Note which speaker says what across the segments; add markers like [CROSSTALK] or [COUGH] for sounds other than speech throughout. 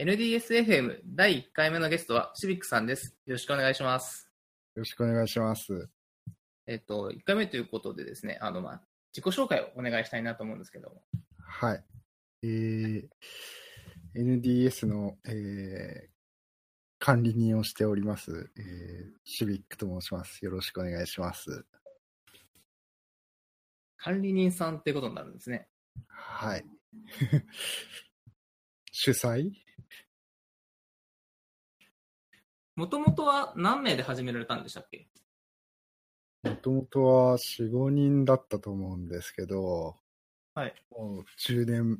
Speaker 1: NDSFM 第1回目のゲストはシビックさんです。よろしくお願いします。
Speaker 2: よろしくお願いします。
Speaker 1: えっと、1回目ということでですね、あの、まあ、自己紹介をお願いしたいなと思うんですけども。
Speaker 2: はい。えー、NDS の、えー、管理人をしております、えー、シビックと申します。よろしくお願いします。
Speaker 1: 管理人さんってことになるんですね。
Speaker 2: はい。[LAUGHS] 主催？
Speaker 1: もともとは何名で始められたんでしたっけ？
Speaker 2: もともとは4、5人だったと思うんですけど、
Speaker 1: はい。
Speaker 2: もう10年、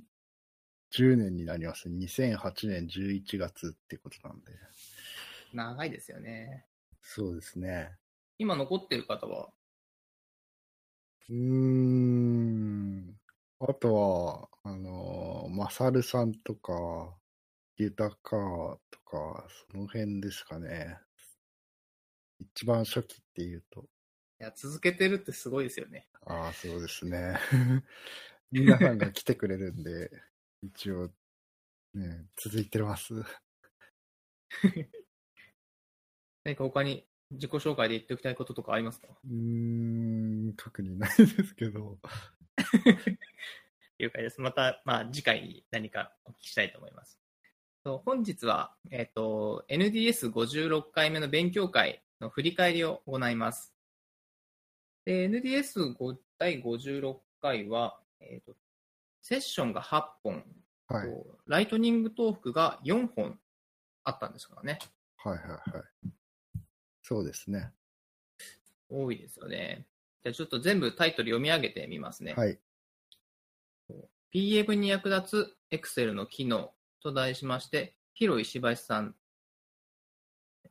Speaker 2: 10年になります。2008年11月ってことなんで。
Speaker 1: 長いですよね。
Speaker 2: そうですね。
Speaker 1: 今残ってる方は、
Speaker 2: うーん。あとは、あのー、マサルさんとか、ユタカーとか、その辺ですかね。一番初期っていうと。
Speaker 1: いや、続けてるってすごいですよね。
Speaker 2: ああ、そうですね。[LAUGHS] 皆さんが来てくれるんで、一応、ね、続いてます。[LAUGHS]
Speaker 1: 何か他に自己紹介で言っておきたいこととかありますか？
Speaker 2: うーん、特にないですけど。[LAUGHS]
Speaker 1: 了解です。また、まあ、次回に何かお聞きしたいと思います。と本日は、えっ、と、NDS56 回目の勉強会の振り返りを行います。で、NDS 第56回は、えっ、と、セッションが8本、
Speaker 2: はい。
Speaker 1: とライトニングトークが4本あったんですからね。
Speaker 2: はいはいはい。そうですね。
Speaker 1: 多いですよね。じゃあちょっと全部タイトル読み上げてみますね。
Speaker 2: はい。
Speaker 1: PM に役立つ Excel の機能と題しまして、広石橋さん、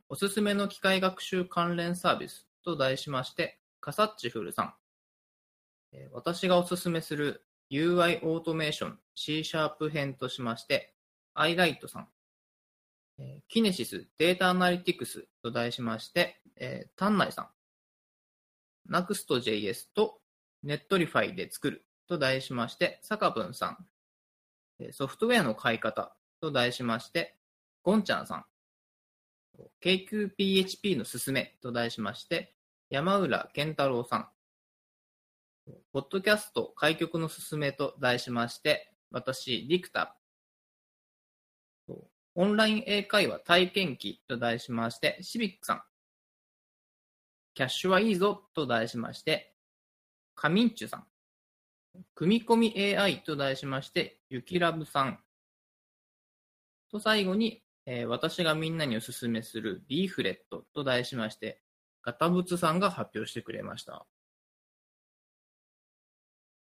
Speaker 1: おすすめの機械学習関連サービスと題しまして、カサッチフルさん、私がおすすめする UI オートメーション C シャープ編としまして、アイライトさん、キネシスデータアナリティクスと題しまして、丹内さん、Next.js と Netlify で作ると題しまして、坂文さん、ソフトウェアの買い方と題しまして、ゴンちゃんさん、KQPHP のすすめと題しまして、山浦健太郎さん、ポッドキャスト開局のすすめと題しまして、私、リクタ。オンライン英会話体験記と題しまして、シビックさん、キャッシュはいいぞと題しまして、カミンチュさん、組み込み AI と題しまして、ゆきらぶさん。と最後に、えー私がみんなにおすすめするリーフレットと題しまして、ガタブツさんが発表してくれました。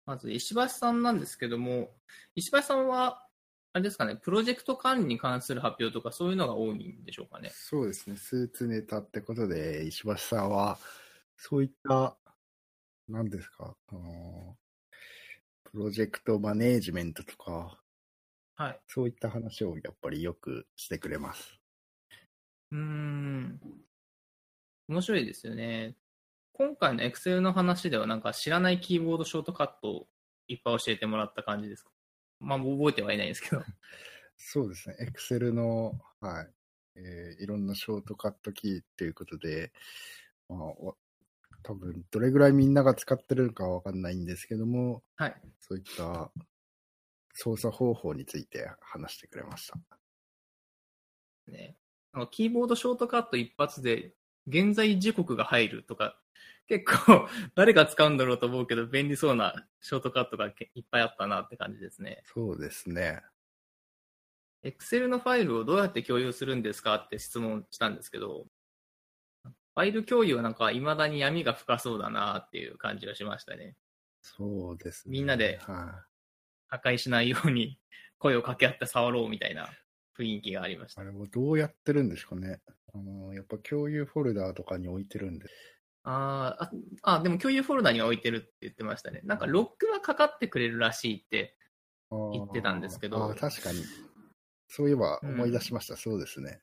Speaker 1: まず、石橋さんなんですけども、石橋さんは、あれですかね、プロジェクト管理に関する発表とかそういうのが多いんでしょうかね。
Speaker 2: そうですね。スーツネタってことで、石橋さんは、そういった、何ですか、あの、プロジェクトマネージメントとか、
Speaker 1: はい。
Speaker 2: そういった話をやっぱりよくしてくれます。
Speaker 1: うーん。面白いですよね。今回の Excel の話ではなんか知らないキーボードショートカットをいっぱい教えてもらった感じですか？まあ覚えてはいないんですけど。[LAUGHS]
Speaker 2: そうですね。Excel の、はい、えーいろんなショートカットキーっていうことで、まあ、お多分どれぐらいみんなが使ってるのかはわかんないんですけども、
Speaker 1: はい。
Speaker 2: そういった操作方法について話してくれました。
Speaker 1: ね、なんかキーボードショートカット一発で現在時刻が入るとか、結構 [LAUGHS] 誰が使うんだろうと思うけど便利そうなショートカットがけいっぱいあったなって感じですね。
Speaker 2: そうですね。
Speaker 1: Excel のファイルをどうやって共有するんですかって質問したんですけど、ファイル共有はなんか未だに闇が深そうだなっていう感じがしましたね。
Speaker 2: そうですね。
Speaker 1: みんなで
Speaker 2: は
Speaker 1: 破壊しないように声を掛け合って触ろうみたいな雰囲気がありまし
Speaker 2: い。
Speaker 1: た
Speaker 2: あ。れもどうやってるんですかね。あの、やっぱ共有フォルダーとかに置いてるんで。
Speaker 1: あーあ、あ、でも共有フォルダには置いてるって言ってましたね。なんかロックはかかってくれるらしいって言ってたんですけど
Speaker 2: 確かに。そういえば思い出しました。そうですね。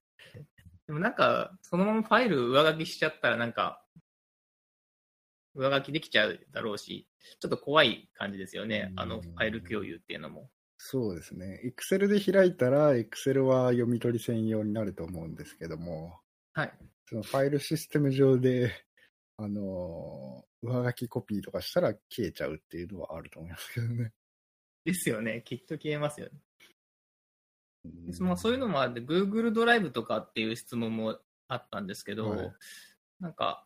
Speaker 1: でもなんか、そのままファイル上書きしちゃったらなんか、上書きできちゃうだろうし、ちょっと怖い感じですよね。あの、ファイル共有っていうのも。
Speaker 2: そうですね。Excel で開いたら、Excel は読み取り専用になると思うんですけども、
Speaker 1: はい。
Speaker 2: そのファイルシステム上で、あのー上書きコピーとかしたら消えちゃうっていうのはあると思いますけどね。
Speaker 1: ですよね。きっと消えますよね。
Speaker 2: うん
Speaker 1: まあ、そういうのもあって、Google ドライブとかっていう質問もあったんですけど、
Speaker 2: はい
Speaker 1: なんか、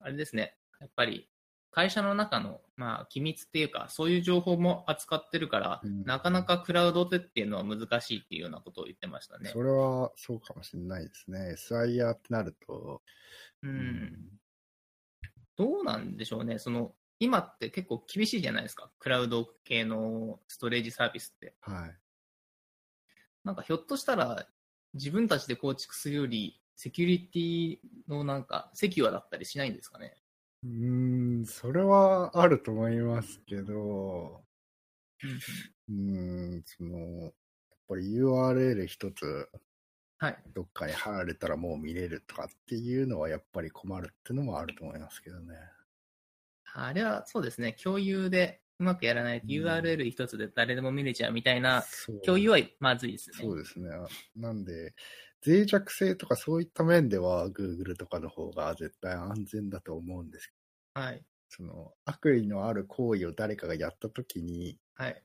Speaker 1: あれですね、やっぱり会社の中の、まあ、機密っていうか、そういう情報も扱ってるから、
Speaker 2: うん
Speaker 1: なかなかクラウドでっていうのは難しいっていうようなことを言ってましたね
Speaker 2: そ。れはそうかもしれないですね。SIR ってなると、
Speaker 1: うん、どうなんでしょうね、その今って結構厳しいじゃないですか、クラウド系のストレージサービスって。
Speaker 2: はい。
Speaker 1: なんかひょっとしたら自分たちで構築するよりセキュリティのなんかセキュアだったりしないんですかね。
Speaker 2: うーん、それはあると思いますけど、うーん、その、やっぱり URL 一つ
Speaker 1: はい。
Speaker 2: どっかに貼られたらもう見れるとかっていうのはやっぱり困るっていうのもあると思いますけどね。
Speaker 1: あれはそうですね、共有でうまくやらないと
Speaker 2: うん
Speaker 1: URL 一つで誰でも見れちゃうみたいな共有はまずいですね。
Speaker 2: そうですね。あなんで、脆弱性とかそういった面では Google とかの方が絶対安全だと思うんですけ
Speaker 1: はい。
Speaker 2: ど、その悪意のある行為を誰かがやった時に
Speaker 1: はい。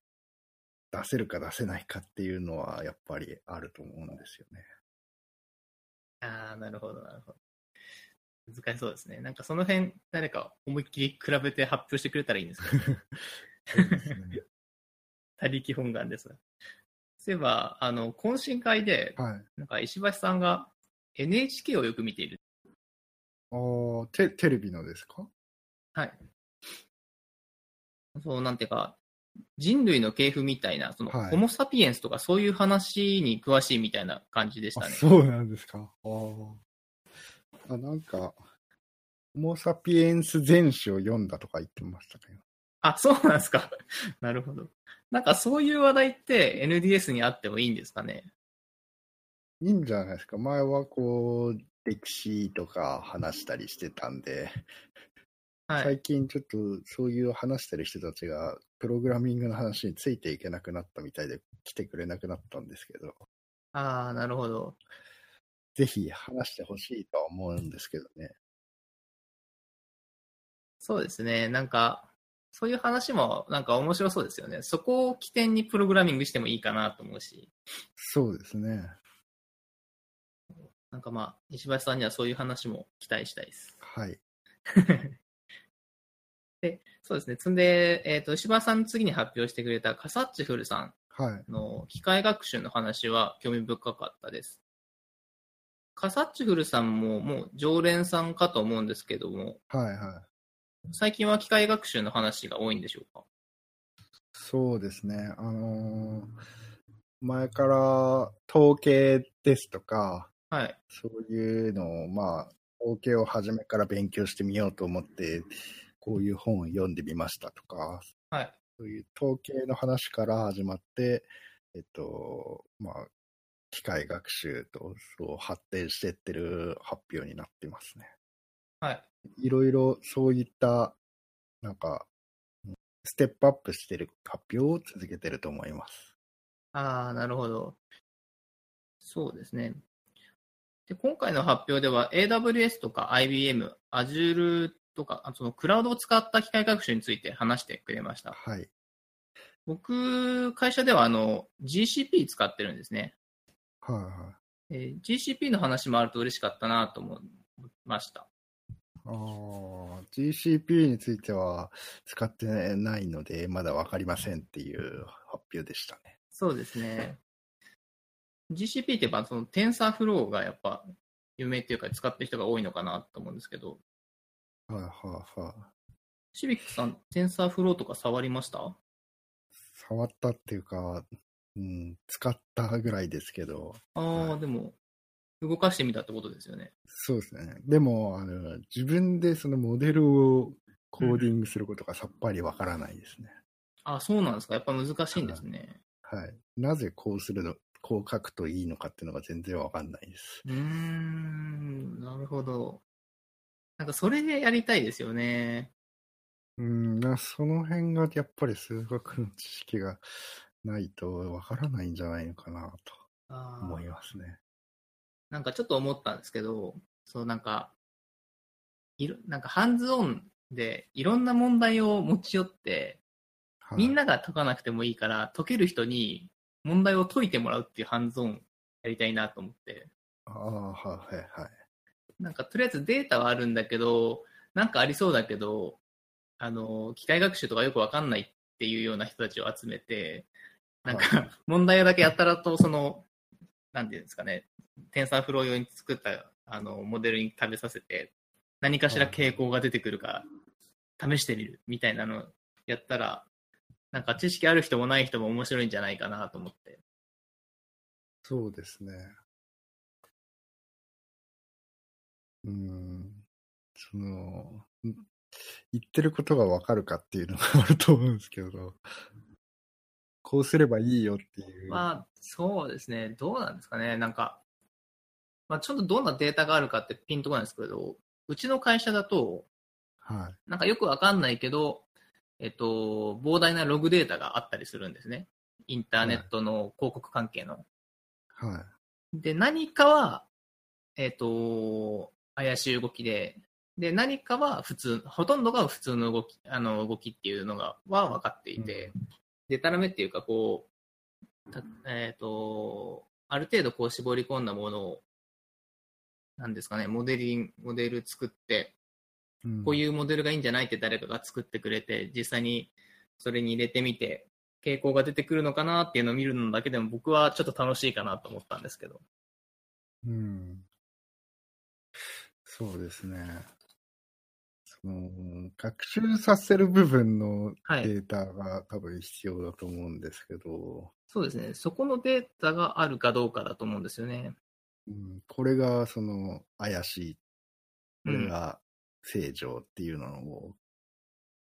Speaker 2: 出せるか出せないかっていうのはやっぱりあると思うんですよね。
Speaker 1: ああ、なるほど、なるほど。難しそうですね。なんかその辺、誰か思いっきり比べて発表してくれたらいいんですけど、
Speaker 2: ね [LAUGHS]
Speaker 1: 他力本願ですが。そういえば、あの、懇親会で、
Speaker 2: はい。
Speaker 1: なんか石橋さんが NHK をよく見ている。
Speaker 2: あーテテレビのですか？
Speaker 1: はい。そう、なんていうか、人類の系譜みたいな、その、
Speaker 2: はい
Speaker 1: ホモ・サピエンスとかそういう話に詳しいみたいな感じでした
Speaker 2: あ、
Speaker 1: ね。
Speaker 2: そうなんですか。あーあ、なんか、ホモ・サピエンス全史を読んだとか言ってましたけど。
Speaker 1: あ、そうなんですか。[LAUGHS] なるほど。なんかそういう話題って NDS にあってもいいんですかね？
Speaker 2: いいんじゃないですか。前はこう、歴史とか話したりしてたんで、
Speaker 1: はい。
Speaker 2: 最近ちょっとそういう話してる人たちが、プログラミングの話についていけなくなったみたいで来てくれなくなったんですけど、
Speaker 1: ああ、なるほど。
Speaker 2: ぜひ話してほしいとは思うんですけどね。
Speaker 1: そうですね。なんか、そういう話もなんか面白そうですよね。そこを起点にプログラミングしてもいいかなと思うし、
Speaker 2: そうですね。
Speaker 1: なんかまあ、石橋さんにはそういう話も期待したいです。
Speaker 2: はい。[LAUGHS]
Speaker 1: で、そうですね。つんで、えっ、と、石橋さんの次に発表してくれたカサッチフルさん
Speaker 2: はい。
Speaker 1: の機械学習の話は興味深かったです。カサッチフルさんももう常連さんかと思うんですけども、
Speaker 2: はいはい。
Speaker 1: 最近は機械学習の話が多いんでしょうか？
Speaker 2: そうですね。あのー前から統計ですとか、
Speaker 1: はい。
Speaker 2: そういうのを、まあ、統計を初めから勉強してみようと思って、こういう本を読んでみましたとか、
Speaker 1: はい。
Speaker 2: そういう統計の話から始まって、えっと、まあ、機械学習とそう発展していってる発表になってますね。
Speaker 1: はい。
Speaker 2: いろいろそういった、なんか、うんステップアップしてる発表を続けてると思います。
Speaker 1: ああ、なるほど。そうですね。で、今回の発表では AWS とか IBM、Azure とか、あそのクラウドを使った機械学習について話してくれました。
Speaker 2: はい。
Speaker 1: 僕、会社ではあの GCP 使ってるんですね。
Speaker 2: はいはい。
Speaker 1: えー GCP の話もあると嬉しかったなと思いました。
Speaker 2: ああ、GCP については使ってないので、まだわかりませんっていう発表でしたね。
Speaker 1: そうですね。GCP ってやっぱその TensorFlow がやっぱ有名っていうか使ってる人が多いのかなと思うんですけど、
Speaker 2: はいはいはい。
Speaker 1: シビックさん TensorFlow とか触りました？
Speaker 2: 触ったっていうか、うん、使ったぐらいですけど、
Speaker 1: ああ、
Speaker 2: はい
Speaker 1: でも、動かしてみたってことですよね。
Speaker 2: そうですね。でも、あの、自分でそのモデルをコーディングすることがさっぱりわからないですね。
Speaker 1: あそうなんですか。やっぱ難しいんですね。
Speaker 2: はい。なぜこうするの、こう書くといいのかっていうのが全然わかんないです。
Speaker 1: うーん、なるほど。なんかそれでやりたいですよね。
Speaker 2: うん、なその辺がやっぱり数学の知識がないとわからないんじゃないのかなと思いますね。
Speaker 1: なんかちょっと思ったんですけど、そうなんか、いろなんかハンズオンでいろんな問題を持ち寄って、
Speaker 2: はい
Speaker 1: みんなが解かなくてもいいから、解ける人に問題を解いてもらうっていうハンズオンやりたいなと思って、
Speaker 2: ああ、はいはいはい。
Speaker 1: なんかとりあえずデータはあるんだけど、なんかありそうだけど、あの、機械学習とかよくわかんないっていうような人たちを集めて、なんか問題だけやったらと、その、なんていうんですかね、テンサーフロー用に作ったあのモデルに食べさせて、何かしら傾向が出てくるか試してみるみたいなのやったら、なんか知識ある人もない人も面白いんじゃないかなと思って。
Speaker 2: そうですね。うん。その、ん言ってることがわかるかっていうのがあると思うんですけど、こうすればいいよっていう。
Speaker 1: まあ、そうですね。どうなんですかね。なんか、まあ、ちょっとどんなデータがあるかってピンとこないんですけど、うちの会社だと、
Speaker 2: はい。
Speaker 1: なんかよくわかんないけど、えっと、膨大なログデータがあったりするんですね。インターネットの広告関係の。
Speaker 2: はい。
Speaker 1: で、何かは、えっと、怪しい動きで、で、何かは普通、ほとんどが普通の動き、あの、動きっていうのが、は分かっていて、でたらめっていうか、こう、たえっ、と、ある程度こう絞り込んだものを、なんですかね、モデリンモデル作って、
Speaker 2: うん
Speaker 1: こういうモデルがいいんじゃないって誰かが作ってくれて、実際にそれに入れてみて、傾向が出てくるのかなっていうのを見るのだけでも僕はちょっと楽しいかなと思ったんですけど。
Speaker 2: うん。そうですね。その、学習させる部分の
Speaker 1: はい
Speaker 2: データが多分必要だと思うんですけど、
Speaker 1: そうですね。そこのデータがあるかどうかだと思うんですよね。
Speaker 2: うん、これがその怪しい、こ
Speaker 1: うん
Speaker 2: れが正常っていうのを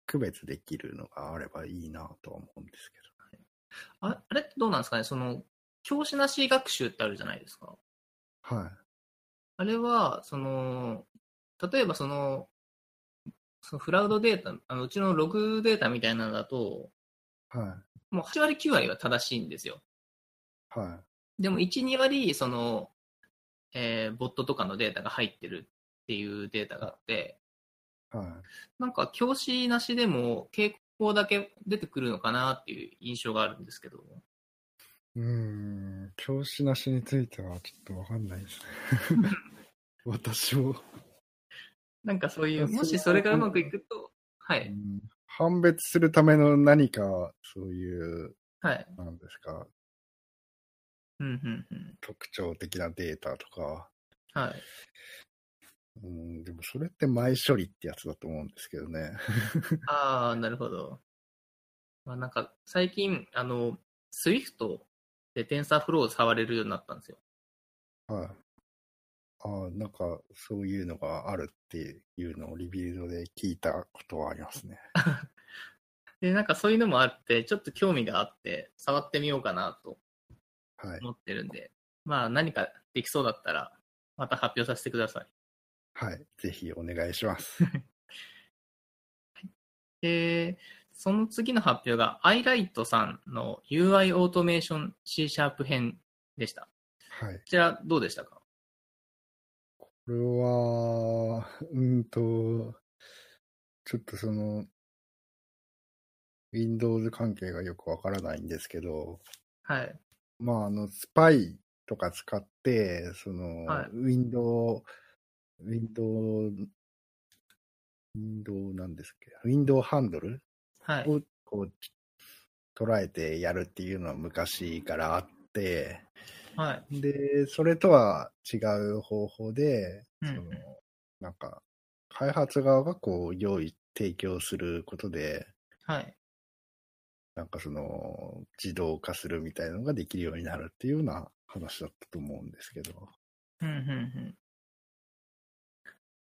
Speaker 2: 区別できるのがあればいいなとは思うんですけ
Speaker 1: ああれってどうなんですかね？その、教師なし学習ってあるじゃないですか。
Speaker 2: ど。はい。
Speaker 1: あれは、その、例えばその、そのフラウドデータ、あのうちのログデータみたいなのだと、
Speaker 2: は
Speaker 1: もう8割9割は正しいんですよ。
Speaker 2: い。は
Speaker 1: でも1、2割、その、えーボットとかのデータが入ってるっていうデータがあって、
Speaker 2: い。はい。
Speaker 1: なんか教師なしでも傾向だけ出てくるのかなっていう印象があるんですけど。
Speaker 2: うーん、教師なしについてはちょっとわかんないですね。[LAUGHS] 私も、
Speaker 1: なんかそういう、もしそれがうまくいくと、はい、
Speaker 2: うん判別するための何か、そういう、
Speaker 1: はい。
Speaker 2: なんですか、
Speaker 1: うん、うん、うん。
Speaker 2: 特徴的なデータとか、
Speaker 1: はい。
Speaker 2: うん、でもそれって前処理ってやつだと思うんですけどね。[LAUGHS]
Speaker 1: ああ、なるほど。まあなんか最近、あの、Swift で TensorFlow を触れるようになったんですよ。
Speaker 2: はい。ああ、なんか、そういうのがあるっていうのをリビルドで聞いたことはありますね。[LAUGHS]
Speaker 1: で、なんかそういうのもあって、ちょっと興味があって、触ってみようかなと
Speaker 2: はい。
Speaker 1: 思ってるんで、まあ何かできそうだったら、また発表させてください。
Speaker 2: はい。ぜひお願いします。[LAUGHS]
Speaker 1: で、その次の発表が iLight さんの UI オートメーション C シャープ編でした。
Speaker 2: はい。
Speaker 1: こちらどうでしたか？
Speaker 2: これは、うんと、ちょっとその、Windows 関係がよくわからないんですけど、
Speaker 1: はい。
Speaker 2: まあ、あの、スパイとか使って、その、
Speaker 1: はい
Speaker 2: Windows、Windows、Windows なんですっけ？Windows ハンドル
Speaker 1: はい。
Speaker 2: をこう捉えてやるっていうのは昔からあって、
Speaker 1: はい。
Speaker 2: で、それとは違う方法で、
Speaker 1: うん
Speaker 2: そのなんか、開発側がこう、用意、提供することで、
Speaker 1: はい。
Speaker 2: なんかその、自動化するみたいなのができるようになるっていうような話だったと思うんですけど。
Speaker 1: うん、うん、うん。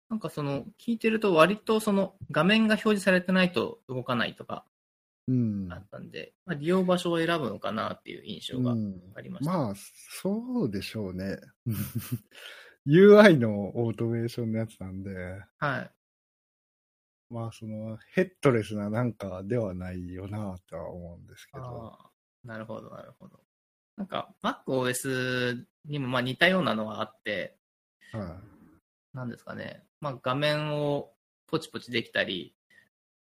Speaker 1: なんかその、聞いてると割とその画面が表示されてないと動かないとか
Speaker 2: うん。
Speaker 1: あったんで、まあ、利用場所を選ぶのかなっていう印象が
Speaker 2: うん
Speaker 1: ありました。
Speaker 2: まあ、そうでしょうね。[LAUGHS] UI のオートメーションのやつなんで、
Speaker 1: はい。
Speaker 2: まあ、その、ヘッドレスななんかではないよなとは思うんですけど。
Speaker 1: なるほど、なるほど。なんか、MacOS にもまあ似たようなのがあって、
Speaker 2: は
Speaker 1: なんですかね、まあ、画面をポチポチできたり、
Speaker 2: い。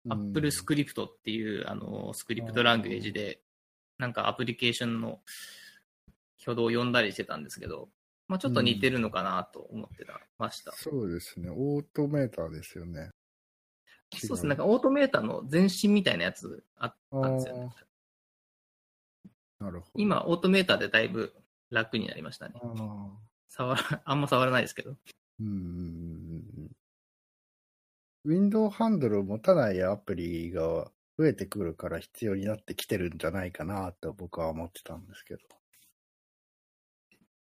Speaker 1: Apple Script っていうあのスクリプトランゲージで、なんかアプリケーションの挙動を読んだりしてたんですけど、まあ、ちょっと似てるのかなと思ってたました。
Speaker 2: そうですね。オートメーターですよね。
Speaker 1: そうですね、なんかオートメーターの前身みたいなやつあったんですよね。
Speaker 2: なるほど。
Speaker 1: 今、オートメーターでだいぶ楽になりましたね。
Speaker 2: あー
Speaker 1: 触ら、あんま触らないですけど。
Speaker 2: うん。ウィンドウハンドルを持たないアプリが増えてくるから必要になってきてるんじゃないかなと僕は思ってたんですけど。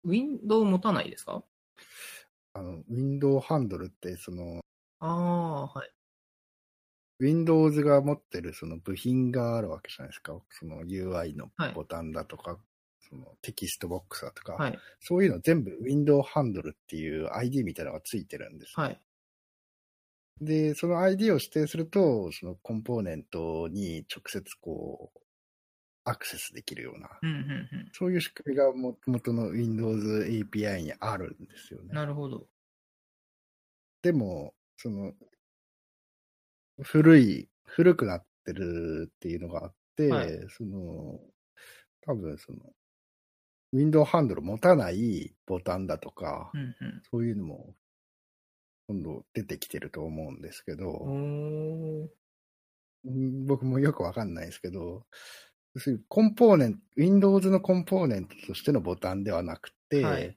Speaker 1: ウィンドウ持たないですか？
Speaker 2: あの、ウィンドウハンドルって、その、
Speaker 1: ああ、はい。
Speaker 2: Windows が持ってるその部品があるわけじゃないですか。その UI の
Speaker 1: はい
Speaker 2: ボタンだとか、そのテキストボックスだとか、
Speaker 1: はい。
Speaker 2: そういうの全部 Window ハンドルっていう ID みたいなのがついてるんです。
Speaker 1: はい。
Speaker 2: で、その ID を指定すると、そのコンポーネントに直接こう、アクセスできるような、
Speaker 1: うん、うん、うん。
Speaker 2: そういう仕組みがも元の Windows API にあるんですよね。
Speaker 1: なるほど。
Speaker 2: でも、その、古い、古くなってるっていうのがあって、
Speaker 1: はい
Speaker 2: その、多分その、ウィンドウハンドル持たないボタンだとか、
Speaker 1: うん、うん。
Speaker 2: そういうのも、今度出てきてると思うんですけど、僕もよくわかんないですけど、コンポーネント、Windows のコンポーネントとしてのボタンではなくて、
Speaker 1: はい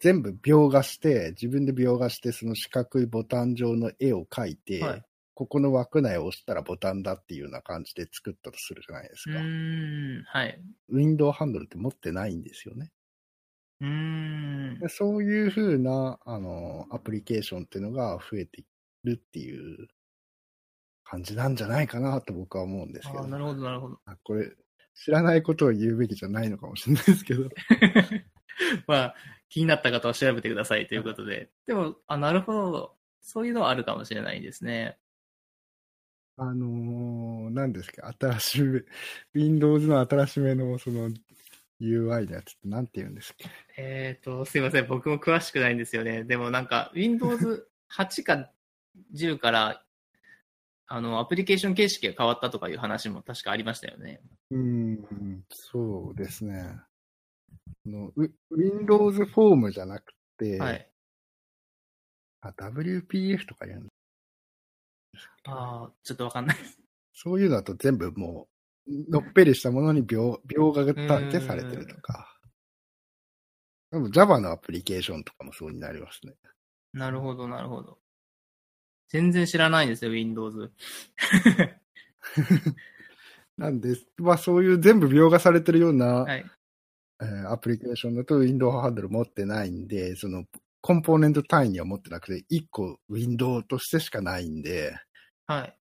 Speaker 2: 全部描画して、自分で描画して、その四角いボタン状の絵を描いて、
Speaker 1: はい。
Speaker 2: ここの枠内を押したらボタンだっていうような感じで作ったとするじゃないです
Speaker 1: う
Speaker 2: か。
Speaker 1: はい。
Speaker 2: ウィンドウハンドルって持ってないんですよね。
Speaker 1: うーん
Speaker 2: で。そういう風な、あの、アプリケーションっていうのが増えてるっていう感じなんじゃないかなと僕は思うんですけど。
Speaker 1: なるほど、なるほど。
Speaker 2: あこれ、知らないことを言うべきじゃないのかもしれないですけど。[LAUGHS]
Speaker 1: まあ、気になった方は調べてくださいということで。でも、あ、なるほど。そういうのはあるかもしれないですね。
Speaker 2: あのー、何ですか、新しめ、Windows の新しめのその UI のやつって何て言うんですっけ
Speaker 1: えっ、と、すいません。僕も詳しくないんですよね。でもなんか、Windows 8か10から、あの、アプリケーション形式が変わったとかいう話も確かありましたよね。
Speaker 2: うーん、そうですね。あのウ Windows フォームじゃなくて、
Speaker 1: はい。
Speaker 2: あ WPF とか言うん
Speaker 1: ああ、ちょっとわかんないです。
Speaker 2: そういうのだと全部もう、のっぺりしたものに描描画がだけされてるとか。でも Java のアプリケーションとかもそうになりますね。
Speaker 1: なるほど、なるほど。全然知らないんですよ、Windows。[LAUGHS]
Speaker 2: なんで、まあそういう全部描画されてるような、
Speaker 1: はい。
Speaker 2: えーアプリケーションだと Windows ハンドル持ってないんで、そのコンポーネント単位には持ってなくて、1個 Windows としてしかないんで、
Speaker 1: はい。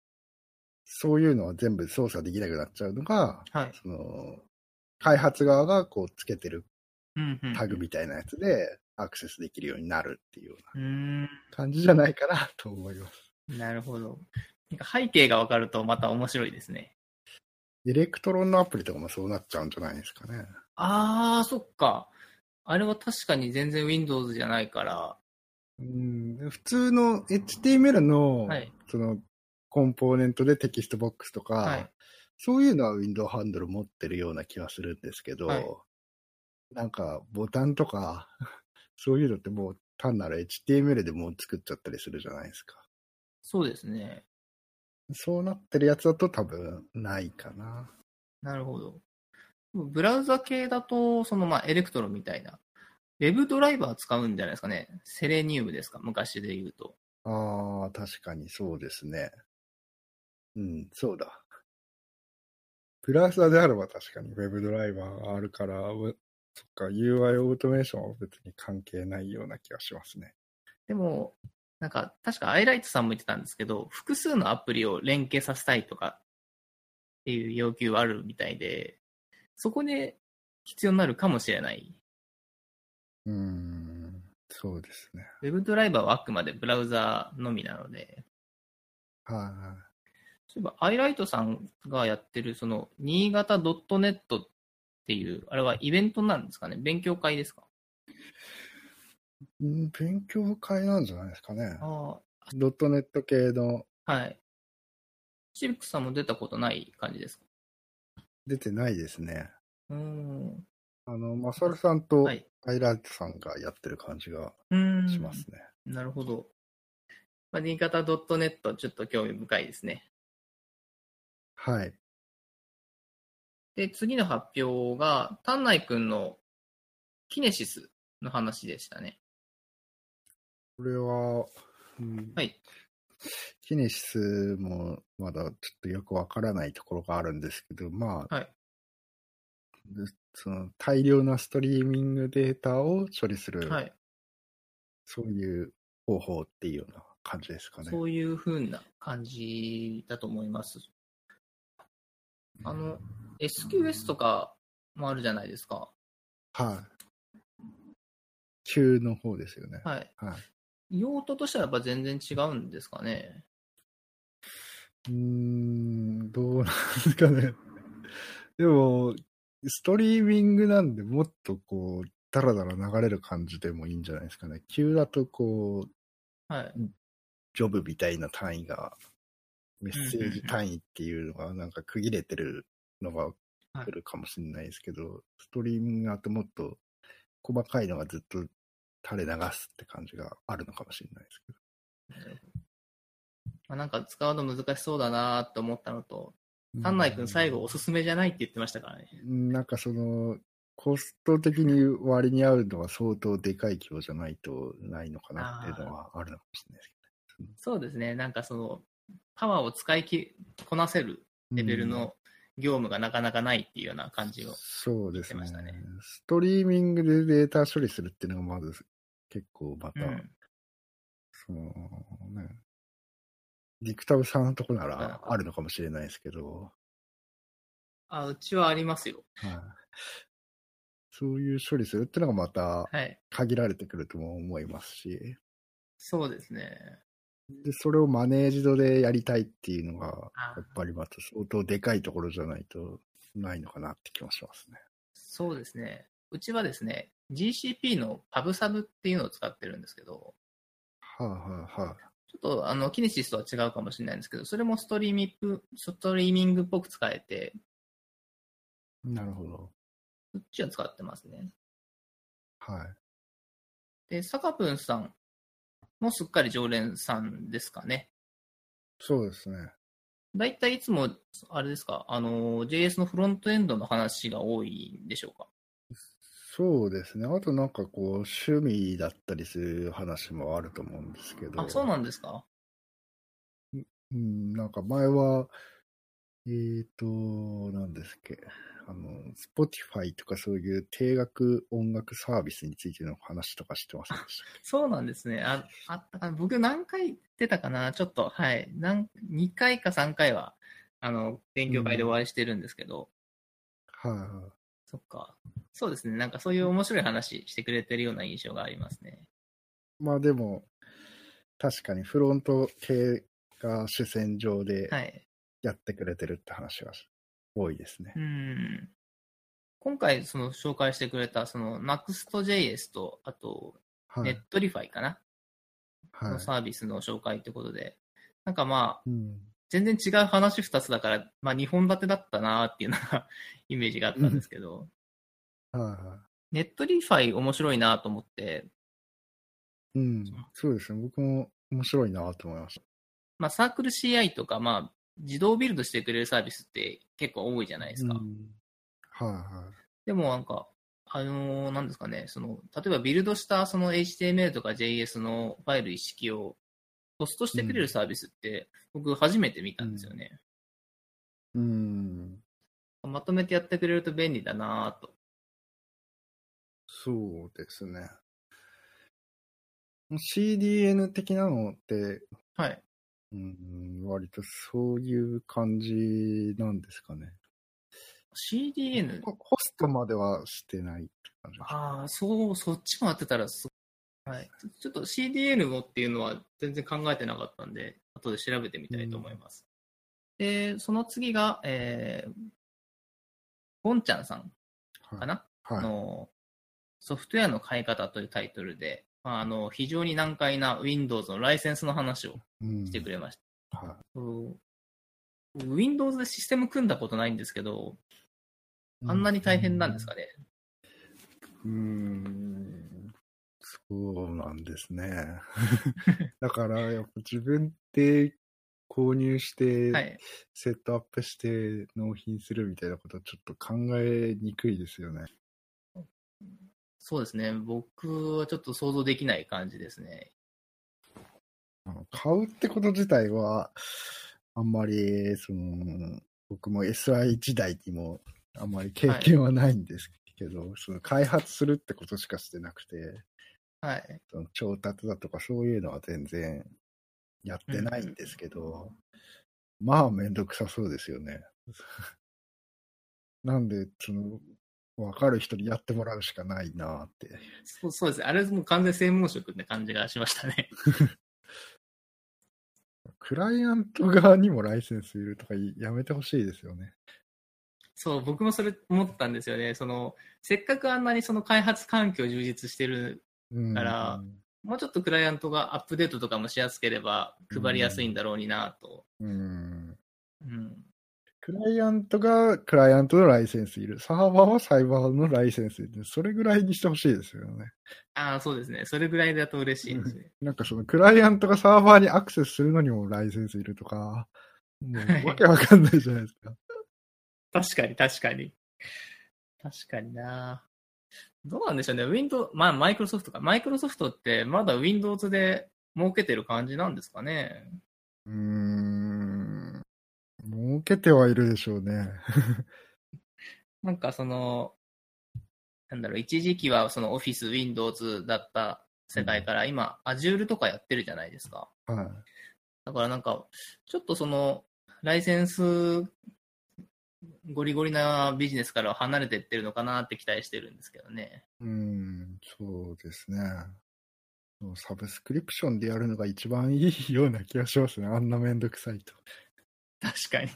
Speaker 2: そういうのは全部操作できなくなっちゃうのが、
Speaker 1: はい。
Speaker 2: その、開発側がこうつけてる。タグみたいなやつでアクセスできるようになるっていうよう。な感じじゃないかなと思います。
Speaker 1: なるほど。なんか背景がわかるとまた面白いですね。
Speaker 2: Electron のアプリとかもそうなっちゃうんじゃないですかね。
Speaker 1: あー、そっか。あれは確かに全然 Windows じゃないから。
Speaker 2: うん普通の HTML の、
Speaker 1: はい
Speaker 2: そのコンポーネントでテキストボックスとか、
Speaker 1: はい。
Speaker 2: そういうのは Windows ハンドル持ってるような気がするんですけど、
Speaker 1: はい
Speaker 2: なんかボタンとか、[LAUGHS] そういうのってもう単なる HTML でもう作っちゃったりするじゃないですか。
Speaker 1: そうですね。
Speaker 2: そうなってるやつだと多分ないかな。
Speaker 1: なるほど。ブラウザ系だと、そのまあエレクトロみたいな、ウェブドライバー使うんじゃないですかね。セレニウムですか、昔で言うと。
Speaker 2: ああ、確かにそうですね。うん、そうだ。ブラウザであれば確かに Web ドライバーがあるから、うそっか、UI オートメーションは別に関係ないような気がしますね。
Speaker 1: でも、なんか、確かアイライトさんも言ってたんですけど、複数のアプリを連携させたいとかっていう要求はあるみたいで、そこで必要になるかもしれない。
Speaker 2: うーん、そうですね。
Speaker 1: ウェブドライバーはあくまでブラウザのみなので、
Speaker 2: はい、
Speaker 1: そういえば、アイライトさんがやってる、その、新潟 .net っっていう、あれはイベントなんですかね？勉強会ですか？
Speaker 2: うん勉強会なんじゃないですかね。
Speaker 1: あ
Speaker 2: ドットネット系の
Speaker 1: あ、はい。シビックさんも出たことない感じですか？
Speaker 2: 出てないですね。
Speaker 1: うーん。
Speaker 2: あの、マサルさんと
Speaker 1: はい。
Speaker 2: アイライトさんがやってる感じが。しますね。
Speaker 1: なるほど。まあ、新潟 .net ちょっと興味深いですね。
Speaker 2: はい。
Speaker 1: で、次の発表が、丹内くんのキネシスの話でしたね。
Speaker 2: これは、うん
Speaker 1: はい。
Speaker 2: キネシスもまだちょっとよくわからないところがあるんですけど、まあ、
Speaker 1: はい
Speaker 2: でその大量なストリーミングデータを処理する、
Speaker 1: はい。
Speaker 2: そういう方法っていうような感じですかね。
Speaker 1: そういう風な感じだと思います。あの、SQS とかもあるじゃないですか。
Speaker 2: はい。急の方ですよね。
Speaker 1: はい。
Speaker 2: はい。
Speaker 1: 用途としてはやっぱ全然違うんですかね。
Speaker 2: うーん、どうなんですかね。[LAUGHS] でも、ストリーミングなんでもっとこう、ダラダラ流れる感じでもいいんじゃないですかね。急だとこう、
Speaker 1: はい。
Speaker 2: ジョブみたいな単位が、メッセージ単位っていうのがなんか区切れてるのが来るかもしれないですけど、ストリーミングだともっと細かいのがずっと垂れ流すって感じがあるのかもしれないですけど。
Speaker 1: まあ、なんか使うの難しそうだなって思ったのと、丹内くん最後おすすめじゃないって言ってましたからね。
Speaker 2: うんなんかその、コスト的に割に合うのは相当でかい規模じゃないとないのかなっていうのはあるのかもしれないです
Speaker 1: そうですね。なんかその、パワーを使いきこなせる。レベル
Speaker 2: うん
Speaker 1: の業務がなかなかないっていうような感じを。
Speaker 2: そうですね
Speaker 1: 言ってましたね
Speaker 2: ストリーミングでデータ処理するっていうのがまず結構また、
Speaker 1: うん。
Speaker 2: そのね、ディクタブさんのとこならあるのかもしれないですけど、
Speaker 1: あ、うちはありますよ。
Speaker 2: はい、そういう処理するっていうのがまた
Speaker 1: はい。
Speaker 2: 限られてくるとも思いますし、
Speaker 1: そうですね。
Speaker 2: で、それをマネージドでやりたいっていうのが、
Speaker 1: あ
Speaker 2: やっぱりまた相当でかいところじゃないとないのかなって気もしますね。
Speaker 1: そうですね。うちはですね、GCP のパブサブっていうのを使ってるんですけど、
Speaker 2: はいはいはい。
Speaker 1: ちょっとあの、キネシスとは違うかもしれないんですけど、それもストリーミング、ストリーミングっぽく使えて、
Speaker 2: なるほど。
Speaker 1: そっちは使ってますね。
Speaker 2: はい。
Speaker 1: で、サカプンさんもすっかり常連さんですかね。
Speaker 2: そうですね。
Speaker 1: だいたいいつも、あれですか、あの、JS のフロントエンドの話が多いんでしょうか？
Speaker 2: そうですね。あとなんかこう、趣味だったりする話もあると思うんですけど。
Speaker 1: あ、そうなんですか？
Speaker 2: うん、なんか前は、えーと、なんですっけ、あの、Spotify とかそういう定額音楽サービスについての話とかしてませんでした [LAUGHS]
Speaker 1: そうなんですね。あ、あったかな。僕何回出たかな？ちょっと、はい。何、2回か3回は、あの、勉強会でお会いしてるんですけど、
Speaker 2: はいはい。
Speaker 1: そっか。そうですね。なんかそういう面白い話してくれてるような印象がありますね。
Speaker 2: まあでも、確かにフロント系が主戦場で
Speaker 1: はい。
Speaker 2: やってくれてるって話は多いですね
Speaker 1: う。ん。今回、その、紹介してくれた、その、Next.js と、あと、
Speaker 2: はい。
Speaker 1: Netlify かな、
Speaker 2: はい。
Speaker 1: のサービスの紹介ってことで、なんかまあ、
Speaker 2: うん。
Speaker 1: 全然違う話2つだから、まあ、2本立てだったなっていうのが [LAUGHS] イメージがあったんですけど、
Speaker 2: はいは
Speaker 1: Netlify 面白いなと思って、
Speaker 2: い。うん。そうですね。僕も面白いなと思いまし
Speaker 1: まあ、 CircleCI とか、まあ、自動ビルドしてくれるサービスって結構多いじゃないです
Speaker 2: た。
Speaker 1: か。
Speaker 2: うん。はいはい。
Speaker 1: でもなんか、あのーなんですかね、その、例えばビルドしたその HTML とか JS のファイル一式をポストしてくれるサービスって、僕初めて見たんですよね。
Speaker 2: うん。
Speaker 1: まとめてやってくれると便利だなと。
Speaker 2: そうですね。CDN 的なのって、
Speaker 1: はい。
Speaker 2: うん、割とそういう感じなんですかね。
Speaker 1: CDN?
Speaker 2: ホホストまではしてないって感じ
Speaker 1: ああ、そう、そっちもやってたらす、はい。ちょっと CDN もっていうのは全然考えてなかったんで、後で調べてみたいと思います。で、その次が、えー、ゴンちゃんさん。かな、あ
Speaker 2: はい。
Speaker 1: のソフトウェアの買い方というタイトルで、まあ、あの非常に難解な Windows のライセンスの話を
Speaker 2: うん
Speaker 1: してくれました。
Speaker 2: は
Speaker 1: うん Windows でシステム組んだことないんですけど、
Speaker 2: い
Speaker 1: あんなに大変なんですかね？
Speaker 2: うーん、そうなんですね。[LAUGHS] だから、やっぱ自分で購入して、
Speaker 1: はい。
Speaker 2: セットアップして納品するみたいなことはちょっと考えにくいですよね。
Speaker 1: そうですね。僕はちょっと想像できない感じですね。
Speaker 2: 買うってこと自体は、あんまり、その、僕も SI 時代にもあんまり経験はないんですけど、その開発するってことしかしてなくて、
Speaker 1: はい。
Speaker 2: その調達だとかそういうのは全然やってないんですけど、まあめんどくさそうですよね。[LAUGHS] なんで、その、わかる人にやってもらうしかないなって。
Speaker 1: そうそうですね。あれもう完全専門職って感じがしましたね。[LAUGHS]
Speaker 2: クライアント側にもライセンスいるとかやめてほしいですよね。
Speaker 1: そう、僕もそれ思ったんですよね。その、せっかくあんなにその開発環境充実してる、
Speaker 2: うん
Speaker 1: だからもうちょっとクライアントがアップデートとかもしやすければ配りやすいんだろうになと。
Speaker 2: うん
Speaker 1: うん。
Speaker 2: クライアントがクライアントのライセンスいる。サーバーはサイバーのライセンスいる。それぐらいにしてほしいですよね。
Speaker 1: ああ、そうですね。それぐらいだと嬉しいですね。
Speaker 2: なんかそのクライアントがサーバーにアクセスするのにもライセンスいるとか、も
Speaker 1: はいう
Speaker 2: わけわかんないじゃないですか。
Speaker 1: 確かに、確かに。確かにな。どうなんでしょうね。Windows、まあ、マイクロソフトか。マイクロソフトってまだ Windows で儲けてる感じなんですかね。
Speaker 2: うーん。儲けてはいるでしょうね。
Speaker 1: なんかその、なんだろう、一時期はその Office、Windows だった世界から、今、Azure とかやってるじゃないですか。
Speaker 2: はい。
Speaker 1: だからなんか、ちょっとその、ライセンス、ゴリゴリなビジネスからは離れてってるのかなって期待してるんですけどね。
Speaker 2: うーん、そうですね。サブスクリプションでやるのが一番いいような気がしますね。あんなめんどくさいと。
Speaker 1: 確かに。ち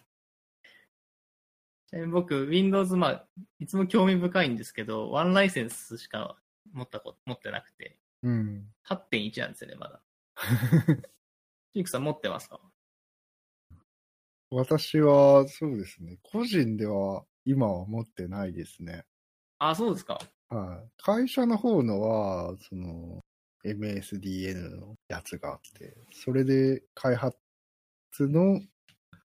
Speaker 1: なみに僕、Windows、まあ、いつも興味深いんですけど、ワンライセンスしか持ったこと、持ってなくて、
Speaker 2: うん。
Speaker 1: 8.1なんですよね、まだ。ジークさん持ってますか？
Speaker 2: 私は、そうですね。個人では今は持ってないですね。
Speaker 1: あ、そうですか。
Speaker 2: はい。会社の方のは、その、MSDN のやつがあって、それで開発の、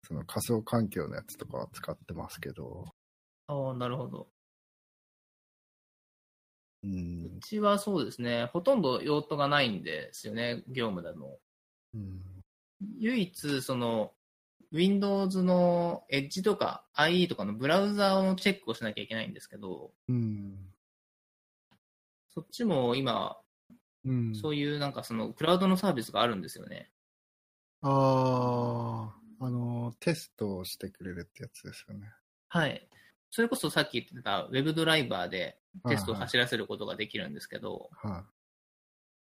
Speaker 2: その仮想環境のやつとかは使ってますけど、
Speaker 1: ああ、なるほど。
Speaker 2: うん
Speaker 1: う。ちはそうですね、ほとんど用途がないんですよね、業務でも。
Speaker 2: うん、
Speaker 1: 唯一、その、Windows の Edge とか IE とかのブラウザーのチェックをしなきゃいけないんですけど、
Speaker 2: うん。
Speaker 1: そっちも今、
Speaker 2: うん。
Speaker 1: そういうなんかそのクラウドのサービスがあるんですよね。
Speaker 2: ああ、あの、テストをしてくれるってやつですよね。
Speaker 1: はい。それこそさっき言ってた Web ドライバーでテストを
Speaker 2: はいはい
Speaker 1: 走らせることができるんですけど、
Speaker 2: は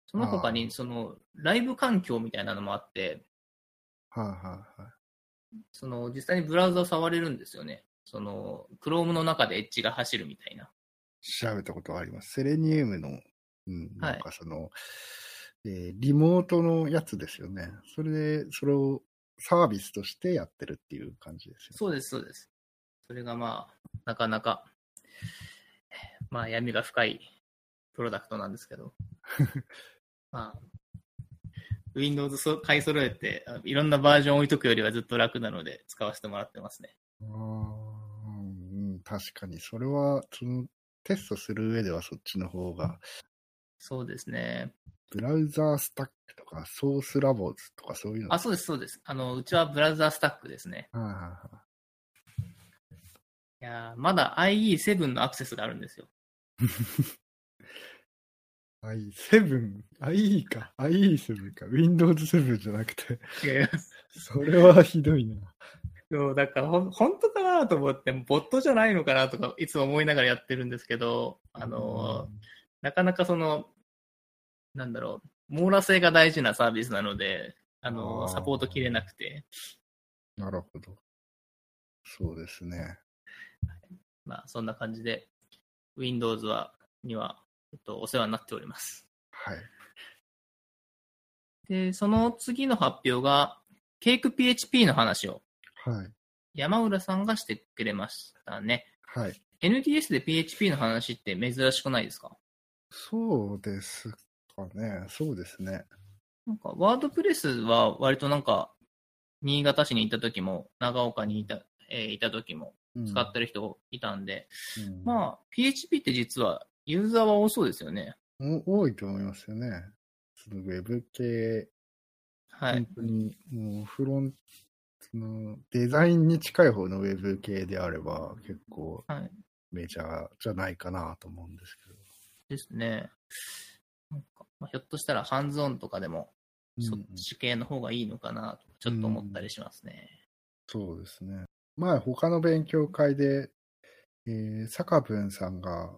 Speaker 1: その他にそのライブ環境みたいなのもあって、
Speaker 2: い。はいはいはい。
Speaker 1: その実際にブラウザを触れるんですよね。その Chrome の中でエッジが走るみたいな。
Speaker 2: 調べたことはあります。セレニウムの、うん、
Speaker 1: はい
Speaker 2: なんかその、えーリモートのやつですよね。それで、それをサービスとしてやってるっていう感じですよね。
Speaker 1: そうです、そうです。それがまあ、なかなか、まあ闇が深いプロダクトなんですけど。[LAUGHS] まあ、Windows そ買い揃えて、あいろんなバージョン置いとくよりはずっと楽なので使わせてもらってますね。
Speaker 2: あーうん、確かに。それは、その、テストする上ではそっちの方が、
Speaker 1: そうですね。
Speaker 2: ブラウザースタックとか、ソースラボズとかそういうの。
Speaker 1: あ、そうです、そうです。あの、うちはブラウザースタックですね。
Speaker 2: はいはいはい
Speaker 1: やーまだ IE7 のアクセスがあるんですよ。[LAUGHS]
Speaker 2: i7、IE か、IE7 か、Windows 7じゃなくて、
Speaker 1: 違います。
Speaker 2: それはひどいな。
Speaker 1: そう、だからほん、本当かなと思って、ボットじゃないのかなとか、いつも思いながらやってるんですけど、あのーなかなかその、なんだろう、網羅性が大事なサービスなので、あのー
Speaker 2: あー
Speaker 1: サポート切れなくて、
Speaker 2: なるほど。そうですね。
Speaker 1: まあ、そんな感じで、Windows は、には、えっと、お世話になっております。
Speaker 2: はい。
Speaker 1: で、その次の発表が、ケーク PHP の話を
Speaker 2: はい。
Speaker 1: 山浦さんがしてくれましたね。
Speaker 2: はい。
Speaker 1: NDS で PHP の話って珍しくないですか？
Speaker 2: そうですかね。そうですね。
Speaker 1: なんか、ワードプレスは割となんか、新潟市にいた時も、長岡にいた、えーいた時も
Speaker 2: うん
Speaker 1: 使ってる人いたんで、
Speaker 2: うん
Speaker 1: まあ、PHP って実はユーザーは多そうですよね。
Speaker 2: お多いと思いますよね。そのウェブ系、
Speaker 1: はい。
Speaker 2: 本当にもうフロント、そのデザインに近い方のウェブ系であれば結構
Speaker 1: はい。
Speaker 2: メジャーじゃないかなと思うんですけど。
Speaker 1: ですね。なんかまあ、ひょっとしたらハンズオンとかでも、そっち系の方がいいのかなと、ちょっと思ったりしますね。
Speaker 2: そうですね。前他の勉強会で、えー、坂文さんが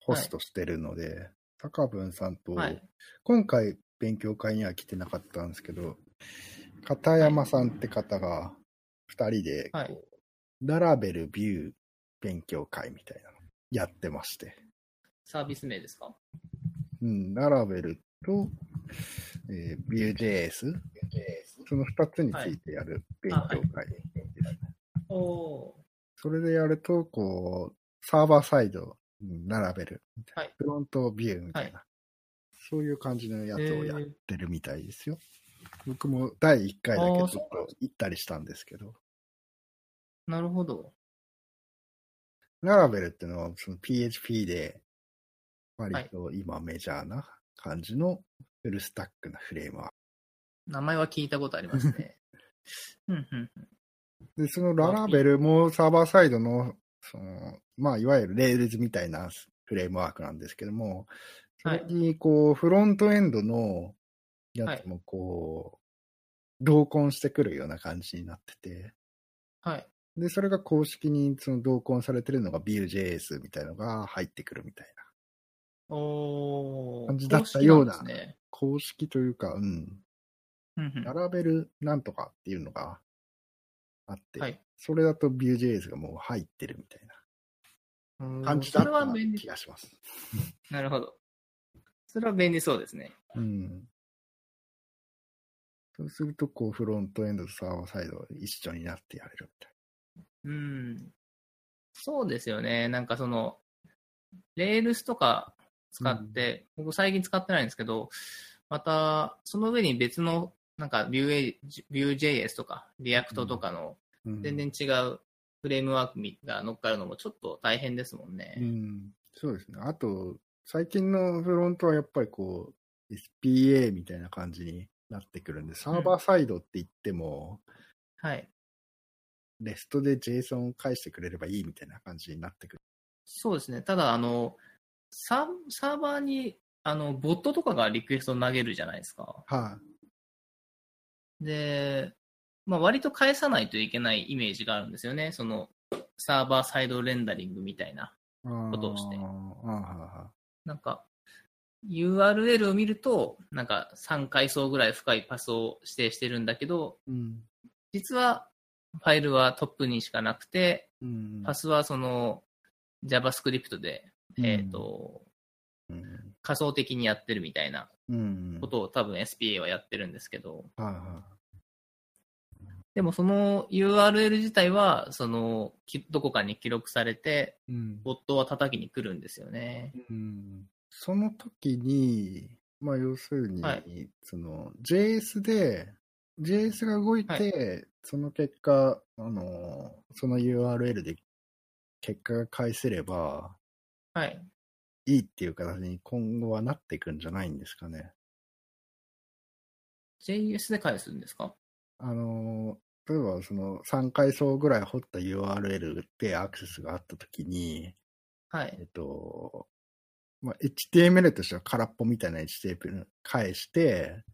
Speaker 2: ホストしてるので、坂文さんと、
Speaker 1: はい。
Speaker 2: 今回勉強会には来てなかったんですけど、片山さんって方が二人でこう、
Speaker 1: はい
Speaker 2: ララベルビュー勉強会みたいなのやってまして、
Speaker 1: サービス名ですか？
Speaker 2: うん、ララベルと、えー、Vue.js、その二つについてやる勉強会ですね。
Speaker 1: おー。
Speaker 2: それでやると、こう、サーバーサイドに並べる。
Speaker 1: はい
Speaker 2: フロントビューみたいな。そういう感じのやつをやっ
Speaker 1: えー
Speaker 2: てるみたいですよ。僕も第1回だけちょっと行ったりしたんですけど、
Speaker 1: なるほど。
Speaker 2: Laravel ってのはその PHP で割と今メジャーな感じのフルスタックなフレームワー
Speaker 1: 名前は聞いたことありますね。[LAUGHS] うんうんうん。
Speaker 2: ク。で、その Laravel もサーバーサイドの、その、まあ、いわゆる Rails みたいなフレームワークなんですけども、それに、こう、フロントエンドのやつもこう、同梱してくるような感じになってて、
Speaker 1: はい。
Speaker 2: で、それが公式にその同梱されてるのが Vue.js みたいのが入ってくるみたいな。感じだったような
Speaker 1: ね。
Speaker 2: 公式というか、うん、
Speaker 1: うんうん
Speaker 2: ララベルなんとかっていうのがあって、
Speaker 1: はい。
Speaker 2: それだと Vue.js がもう入ってるみたい
Speaker 1: うん
Speaker 2: な感じだった気。がします。
Speaker 1: なるほど。それは便利そうですね。
Speaker 2: うん。そうすると、こう、フロントエンドとサーバーサイド一緒になってやれるみたい
Speaker 1: うん。そうですよね。なんかその、レールスとか使って、僕最近使ってないんですけど、また、その上に別の、なんか Vue- Vue.js とか React とかの全然違うフレームワークが乗っかるのもちょっと大変ですもんね。
Speaker 2: うん。そうですね。あと、最近のフロントはやっぱりこう、SPA みたいな感じになってくるんで、サーバーサイドって言っても、
Speaker 1: はい。
Speaker 2: レストで JSON を返してくれればいいみたいな感じになってくる。
Speaker 1: そうですね。ただ、あの、サーサーバーに、あの、ボットとかがリクエストを投げるじゃないですか。
Speaker 2: は
Speaker 1: で、まあ、割と返さないといけないイメージがあるんですよね。その、サーバーサイドレンダリングみたいな。
Speaker 2: い。
Speaker 1: ことをしてなんか、URL を見ると、なんか3階層ぐらい深いパスを指定してるんだけど、
Speaker 2: ーうん。
Speaker 1: 実はファイルはトップにしかなくて、
Speaker 2: うん。
Speaker 1: パスはその JavaScript で、
Speaker 2: うん
Speaker 1: えっ、と、
Speaker 2: うん。
Speaker 1: 仮想的にやってるみたいな
Speaker 2: うん。
Speaker 1: ことを多分 SPA はやってるんですけど、
Speaker 2: はいは
Speaker 1: でもその URL 自体は、その、きどこかに記録されて、
Speaker 2: い。うん。
Speaker 1: ボットは叩きに来るんですよね。
Speaker 2: うんその時に、まあ要するに、
Speaker 1: はい
Speaker 2: その JS で、JS が動いて、
Speaker 1: は
Speaker 2: その結果、あの、その URL で結果が返せれば
Speaker 1: はい。
Speaker 2: いいっていう形に今後はなっていくんじゃないんですかね。
Speaker 1: JS で返すんですか？
Speaker 2: あの、例えばその3階層ぐらい掘った URL でアクセスがあった時に、
Speaker 1: はい。
Speaker 2: えっと、まあ、HTML としては空っぽみたいな HTML 返して、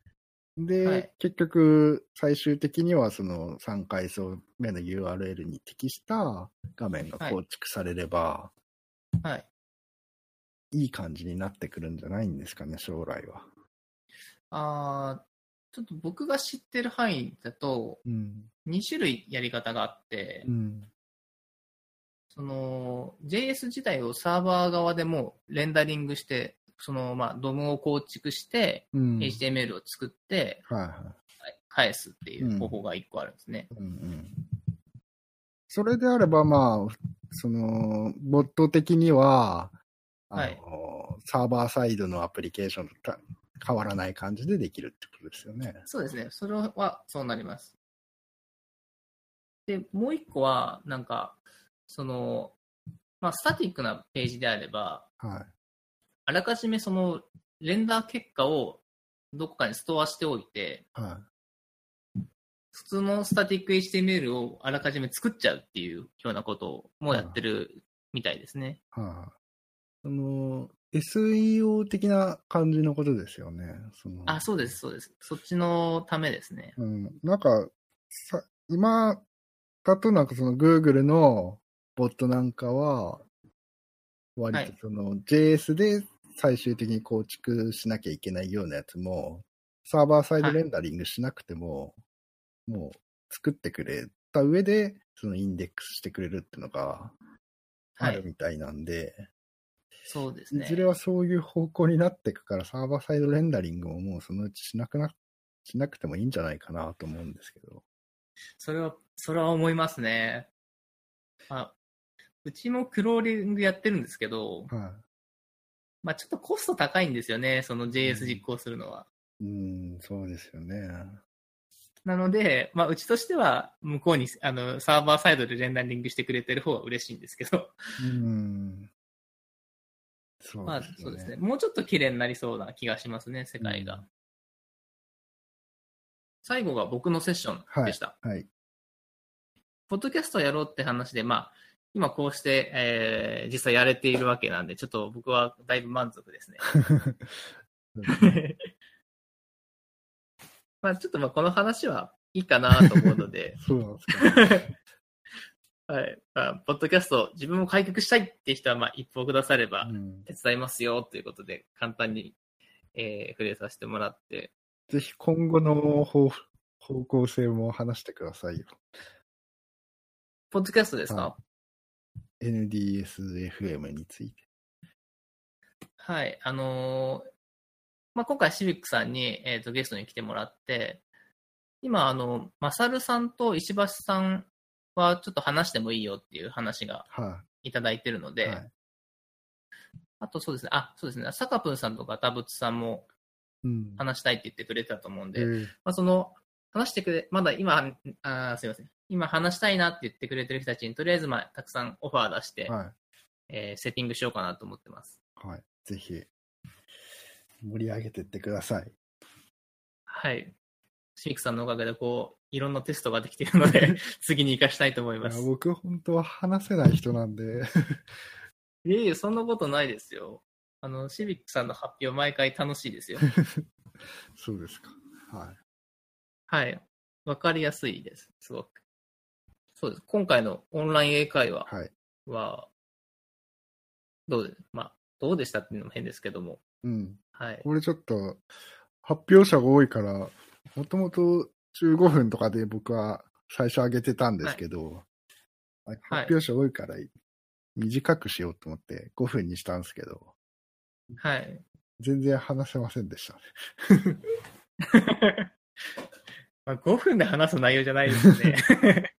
Speaker 2: で、
Speaker 1: はい
Speaker 2: 結局、最終的にはその3階層目の URL に適した画面が構築されれば、
Speaker 1: はい。
Speaker 2: い、い感じになってくるんじゃないんですかね、将来は。
Speaker 1: あーちょっと僕が知ってる範囲だと、
Speaker 2: うん。
Speaker 1: 2種類やり方があって、
Speaker 2: うん。
Speaker 1: その JS 自体をサーバー側でもレンダリングして、そのまあ DOM を構築して、
Speaker 2: うん。
Speaker 1: HTML を作って
Speaker 2: はいは
Speaker 1: 返すっていう方法が一個あるんですね。
Speaker 2: い。うんうん。それであれば、まあ、その、ボット的には、
Speaker 1: はい
Speaker 2: サーバーサイドのアプリケーションとた変わらない感じでできるってことですよね。
Speaker 1: そうですね。それはそうなります。で、もう一個は、なんか、その、まあ、スタティックなページであれば、
Speaker 2: はい。
Speaker 1: あらかじめその、レンダー結果をどこかにストアしておいて、
Speaker 2: は
Speaker 1: 普通のスタティック HTML をあらかじめ作っちゃうっていうようなこともやってるみたいですね。
Speaker 2: い。はい。その、SEO 的な感じのことですよね。その
Speaker 1: あ、そうです、そうです。そっちのためですね。
Speaker 2: うん、なんか、さ、今だとなんかその Google のボットなんかは、割
Speaker 1: はい
Speaker 2: とその JS で最終的に構築しなきゃいけないようなやつも、サーバーサイドレンダリングしなくても、もう作ってくれた上で、そのインデックスしてくれるっていうのがあ
Speaker 1: はい。
Speaker 2: るみたいなんで、
Speaker 1: そうですね。
Speaker 2: いずれはそういう方向になっていくから、サーバーサイドレンダリングももうそのうちしなくな、しなくてもいいんじゃないかなと思うんですけど。
Speaker 1: それは、それは思いますね。あ、うちもクローリングやってるんですけど、
Speaker 2: はい、
Speaker 1: まあちょっとコスト高いんですよね、その JS 実行するのは。
Speaker 2: うん、そうですよね。
Speaker 1: なので、まあうちとしては向こうにあのサーバーサイドでレンダリングしてくれてる方は嬉しいんですけど、
Speaker 2: うん。そう
Speaker 1: まあ
Speaker 2: ですよね。
Speaker 1: そうですね。もうちょっと綺麗になりそうな気がしますね、世界が。
Speaker 2: うん
Speaker 1: 最後が僕のセッションでした。
Speaker 2: はい。
Speaker 1: ポッドキャストやろうって話で、まあ、今こうして、えー実際やれているわけなんで、ちょっと僕はだいぶ満足ですね。[LAUGHS] まあ、ちょっとまあこの話はいいかなと思うので、[LAUGHS]
Speaker 2: そうなんですか。
Speaker 1: はい。まあ、ポッドキャスト、自分も開局したいって人は、まあ、一報くだされば
Speaker 2: う、ん、
Speaker 1: 手伝いますよということで、簡単に、えー触れさせてもらって、
Speaker 2: ぜひ今後の方方向性も話してくださいよ。
Speaker 1: ポッドキャストですか、
Speaker 2: は NDSFM について。
Speaker 1: はい、あのーまあ、今回シビックさんに、えー、とゲストに来てもらって、今、あの、マサルさんと石橋さんはちょっと話してもいいよっていう話が
Speaker 2: はい
Speaker 1: ただいてるので、
Speaker 2: はい
Speaker 1: あとそうですね、あ、そうですね、サカプンさんとかタブツさんも
Speaker 2: い。うん。
Speaker 1: 話したいって言ってくれてたと思うんで、
Speaker 2: えー
Speaker 1: まあ、その、話してくれ、まだ今、あーすいません。今話したいなって言ってくれてる人たちに、とりあえず、まあ、たくさんオファー出して、
Speaker 2: は
Speaker 1: えーセッティングしようかなと思ってます。
Speaker 2: い。はい。ぜひ、盛り上げてってください。
Speaker 1: はい。シミックさんのおかげで、こう、いろんなテストができているので、[LAUGHS] 次に活かしたいと思います。
Speaker 2: 僕、本当は話せない人なんで。[LAUGHS]
Speaker 1: いえいえ、そんなことないですよ。あの、シビックさんの発表、毎回楽しいですよ。[LAUGHS]
Speaker 2: そうですか。はい。
Speaker 1: はい。わかりやすいです。すごく。そうです。今回のオンライン英会話
Speaker 2: はい。
Speaker 1: は、どうで、まあ、どうでしたっていうのも変ですけども。
Speaker 2: うん。
Speaker 1: はい。
Speaker 2: これちょっと、発表者が多いから、もともと15分とかで僕は最初上げてたんですけど、発表者多いから短くしようと思って5分にしたんですけど、
Speaker 1: はい。
Speaker 2: 全然話せませんでしたね。[LAUGHS]
Speaker 1: まあ、5分で話す内容じゃないですね。[LAUGHS]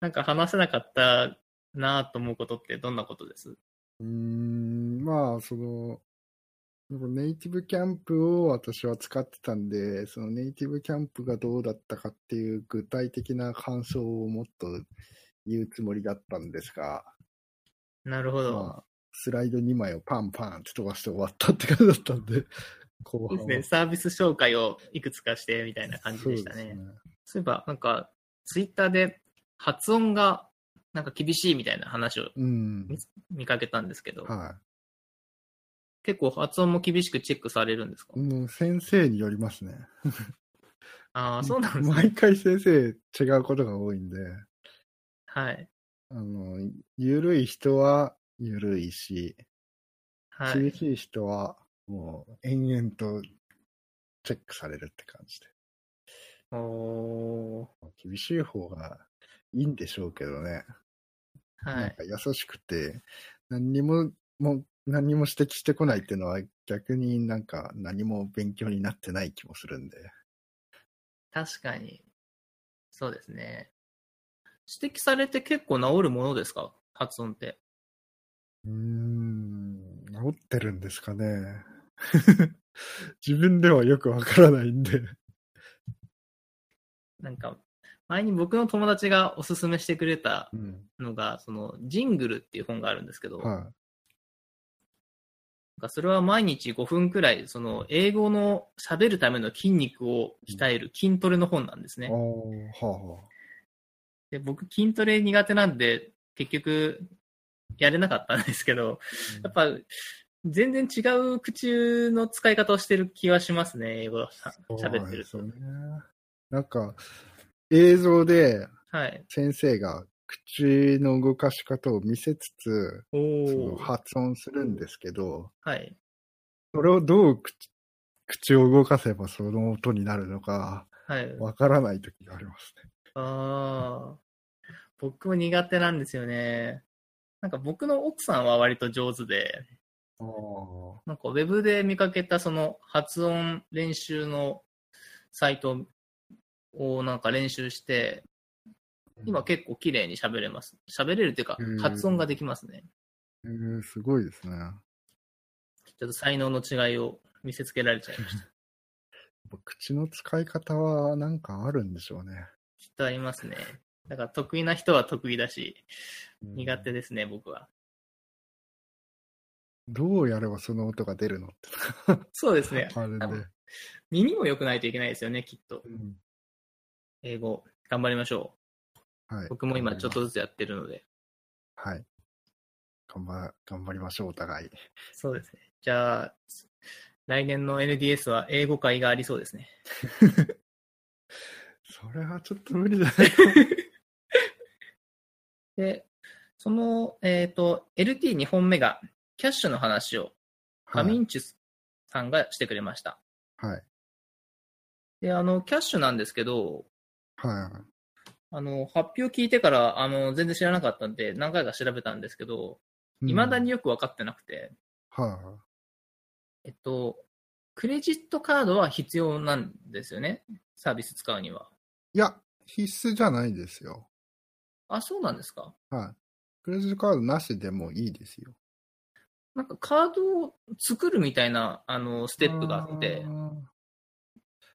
Speaker 1: なんか話せなかったなと思うことってどんなことです？
Speaker 2: うーん、まあ、その、ネイティブキャンプを私は使ってたんで、そのネイティブキャンプがどうだったかっていう具体的な感想をもっと言うつもりだったんですが、
Speaker 1: なるほど。
Speaker 2: まあ、スライド2枚をパンパンって飛ばして終わったって感じだったんで、[LAUGHS] 後半
Speaker 1: ですね。サービス紹介をいくつかしてみたいな感じでしたね。
Speaker 2: そう
Speaker 1: いえば、なんか、ツイッターで発音がなんか厳しいみたいな話を
Speaker 2: うん。
Speaker 1: 見かけたんですけど、
Speaker 2: は
Speaker 1: 結構発音も厳しくチェックされるんですか？
Speaker 2: い。もう先生によりますね。[LAUGHS]
Speaker 1: ああ、そうなんですね。
Speaker 2: 毎回先生違うことが多いんで、
Speaker 1: はい。
Speaker 2: あの、ゆるい人はゆるいし、
Speaker 1: はい。
Speaker 2: 厳しい人はもう延々とチェックされるって感じで。
Speaker 1: おー
Speaker 2: 厳しい方がいいんでしょうけどね。
Speaker 1: はい。
Speaker 2: なんか優しくて、何にも、もう、何にも指摘してこないっていうのは逆になんか何も勉強になってない気もするんで。
Speaker 1: 確かに。そうですね。指摘されて結構治るものですか？発音って。
Speaker 2: うーん、治ってるんですかね。[LAUGHS] 自分ではよくわからないんで。
Speaker 1: なんか、前に僕の友達がおすすめしてくれた
Speaker 2: うん。
Speaker 1: のが、その、ジングルっていう本があるんですけど、
Speaker 2: は
Speaker 1: それは毎日5分くらい、その、英語の喋るための筋肉を鍛える筋トレの本なんです
Speaker 2: い。
Speaker 1: ね
Speaker 2: あ。あ、はあ、は
Speaker 1: で僕、筋トレ苦手なんで、結局、やれなかったんですけど、やっぱ、全然違う口の使い方をしてる気がしますね、英語喋ってると。
Speaker 2: なんか、映像で
Speaker 1: はい。
Speaker 2: 先生が口の動かし方を見せつつ、
Speaker 1: お
Speaker 2: その
Speaker 1: ー。
Speaker 2: 発音するんですけど、
Speaker 1: はい。
Speaker 2: それをどう口口を動かせばその音になるのか、
Speaker 1: はい。
Speaker 2: わからない時がありますね。
Speaker 1: ああ。僕も苦手なんですよね。なんか僕の奥さんは割と上手で。なんかウェブで見かけたその発音練習のサイトをなんか練習して、今結構綺麗に喋れます。喋れるっていうか
Speaker 2: うん
Speaker 1: 発音ができますね。
Speaker 2: えー、すごいですね。
Speaker 1: ちょっと才能の違いを見せつけられちゃいました。[LAUGHS]
Speaker 2: 口の使い方はなんかあるんでしょうね。
Speaker 1: きっとありますね。だから得意な人は得意だし、
Speaker 2: うん
Speaker 1: 苦手ですね、僕は。
Speaker 2: どうやればその音が出るのって [LAUGHS]
Speaker 1: そうですね。[LAUGHS]
Speaker 2: あで。
Speaker 1: 耳も良くないといけないですよね、きっと。
Speaker 2: うん
Speaker 1: 英語、頑張りましょ
Speaker 2: はい。
Speaker 1: う。僕も今ちょっとずつやってるので。
Speaker 2: はい。頑張、頑張りましょう、お互い。
Speaker 1: そうですね。じゃあ、来年の NDS は英語会がありそうですね。[LAUGHS]
Speaker 2: それはちょっと無理だね。[LAUGHS]
Speaker 1: で、その、えっ、と、LT2 本目が、キャッシュの話を、カミンチュさんがしてくれました。
Speaker 2: はい。
Speaker 1: で、あの、キャッシュなんですけど、
Speaker 2: はい。
Speaker 1: あの、発表聞いてから、あの、全然知らなかったんで、何回か調べたんですけど、
Speaker 2: うん
Speaker 1: 未だに。よく分かってなくて、
Speaker 2: は
Speaker 1: えっと、クレジットカードは必要なんですよね？サービス使うには。
Speaker 2: い。いや、必須じゃないですよ。
Speaker 1: あ、そうなんですか？
Speaker 2: はい。クレジットカードなしでもいいですよ。
Speaker 1: なんかカードを作るみたいな、あの、ステップがあって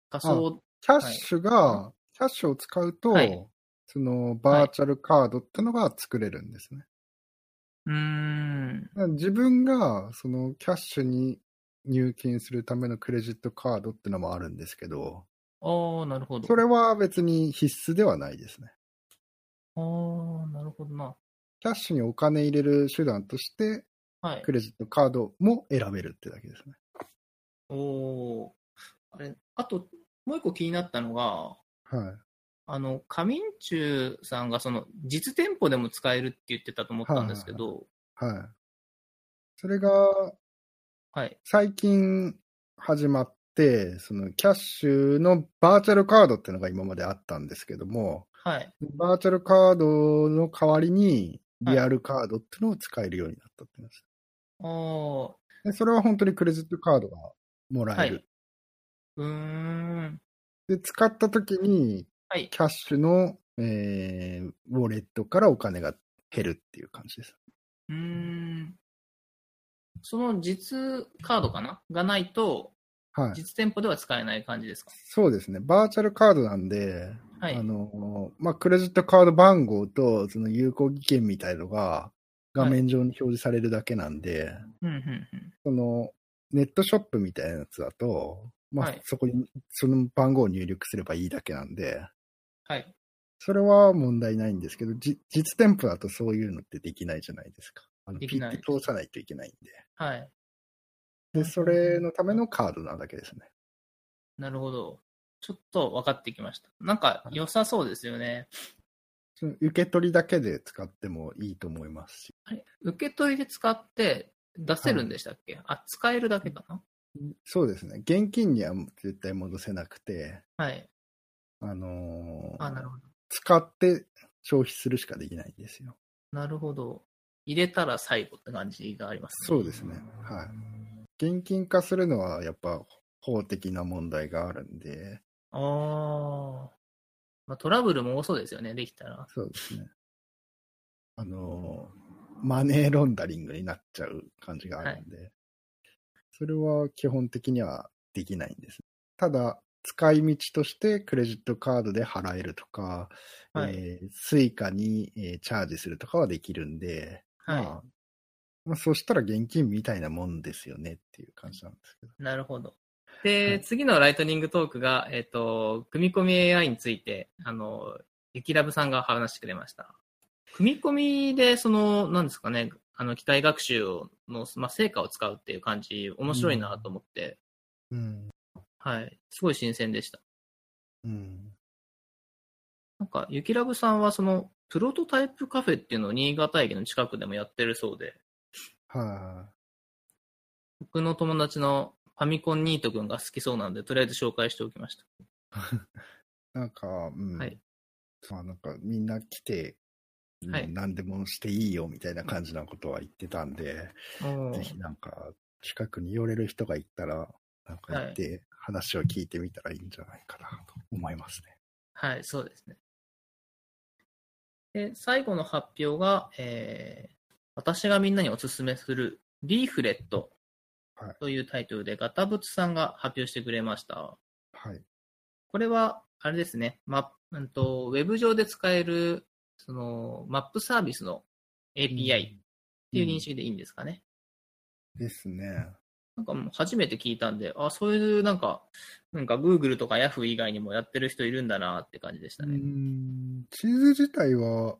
Speaker 1: 仮想、
Speaker 2: キャッシュが、キャッシュを使うと、
Speaker 1: はい
Speaker 2: そのバーチャルカードってのが作れるんですね。
Speaker 1: うーん、
Speaker 2: だから自分がそのキャッシュに入金するためのクレジットカードってのもあるんですけど、
Speaker 1: ああ、なるほど。
Speaker 2: それは別に必須ではないですね。
Speaker 1: ああ、なるほどな。
Speaker 2: キャッシュにお金入れる手段として、
Speaker 1: はい
Speaker 2: ク。レジットカードも選べるってだけですね。
Speaker 1: おおー。あれ、あと、もう一個気になったのが、
Speaker 2: はい。
Speaker 1: あの、カミンチュさんがその、実店舗でも使えるって言ってたと思ったんですけど、
Speaker 2: はい。それが
Speaker 1: はい。
Speaker 2: 最近始まって、そのキャッシュのバーチャルカードってのが今まであったんですけども、
Speaker 1: はい。
Speaker 2: バーチャルカードの代わりにリアルカードってのを使えるようになったって。
Speaker 1: ああ、
Speaker 2: でそれは本当にクレジットカードがもらえる。
Speaker 1: はうーん。
Speaker 2: で、使った時に
Speaker 1: はい。
Speaker 2: キャッシュの、えー、ウォレットからお金が減るっていう感じです。
Speaker 1: うーん。その実カードかな？がないと、
Speaker 2: はい。
Speaker 1: 実店舗では使えない感じですか？
Speaker 2: そうですね。バーチャルカードなんで、
Speaker 1: はい
Speaker 2: あの、まあ、クレジットカード番号と、その有効期限みたいのが、画面上に表示されるだけなんで、
Speaker 1: うん、うん、うん。
Speaker 2: その、ネットショップみたいなやつだと、まあ、
Speaker 1: はい
Speaker 2: そこに、その番号を入力すればいいだけなんで、
Speaker 1: はい。
Speaker 2: それは問題ないんですけど、じ実店舗だとそういうのってできないじゃないですか。あのピッて通さないといけないんで。
Speaker 1: はい。
Speaker 2: で、それのためのカードなだけですね。
Speaker 1: なるほど。ちょっと分かってきました。なんか良さそうですよね。
Speaker 2: 受け取りだけで使ってもいいと思いますし。
Speaker 1: あれ？受け取りで使って出せるんでしたっけ、あ、使えるだけかな？
Speaker 2: そうですね。現金には絶対戻せなくて、
Speaker 1: はい。
Speaker 2: あのー
Speaker 1: あ、なるほど。
Speaker 2: 使って消費するしかできないんですよ。
Speaker 1: なるほど。入れたら最後って感じがあります、
Speaker 2: そうですね。はい。現金化するのはやっぱ法的な問題があるんで、
Speaker 1: ああ。まあ、トラブルも多そうですよね、できたら。
Speaker 2: そうですね。あの、マネーロンダリングになっちゃう感じがあるんで、それは基本的にはできないんです。ただ、使い道としてクレジットカードで払えるとか、
Speaker 1: はい
Speaker 2: えースイカに、えーチャージするとかはできるんで、
Speaker 1: はい。
Speaker 2: まあ、まあ、そしたら現金みたいなもんですよねっていう感じなんですけど。
Speaker 1: なるほど。で、
Speaker 2: はい
Speaker 1: 次のライトニングトークが、えっ、と、組み込み AI について、あの、ゆきラブさんが話してくれました。組み込みで、その、なんですかね、あの、機械学習の、まあ、成果を使うっていう感じ、面白いなと思って、
Speaker 2: うん。
Speaker 1: はい。すごい新鮮でした。
Speaker 2: うん。
Speaker 1: なんか、ゆきラブさんは、その、プロトタイプカフェっていうのを新潟駅の近くでもやってるそうで、
Speaker 2: は
Speaker 1: 僕の友達のファミコンニート君が好きそうなんで、とりあえず紹介しておきました。
Speaker 2: い。[LAUGHS] なんか、うん。
Speaker 1: はい
Speaker 2: まあなんかみんな来て、うん
Speaker 1: はい
Speaker 2: 何でもしていいよみたいな感じなことは言ってたんで、ぜひなんか近くに寄れる人がいたら、なんか行って話を聞いてみたらいいんじゃないかなと思いますね。
Speaker 1: はい、そうですね。で、最後の発表が、えー私がみんなにおすすめするリーフレット
Speaker 2: はい
Speaker 1: というタイトルで、ガタブツさんが発表してくれました。
Speaker 2: はい。
Speaker 1: これは、あれですね、マうんと、ウェブ上で使える、その、マップサービスの API っていう認識でいいんですかね。
Speaker 2: ですね。
Speaker 1: なんかもう初めて聞いたんで、あ、そういうなんか、なんか Google とか Yahoo 以外にもやってる人いるんだなって感じでした
Speaker 2: う
Speaker 1: ね。
Speaker 2: ん地図自体は、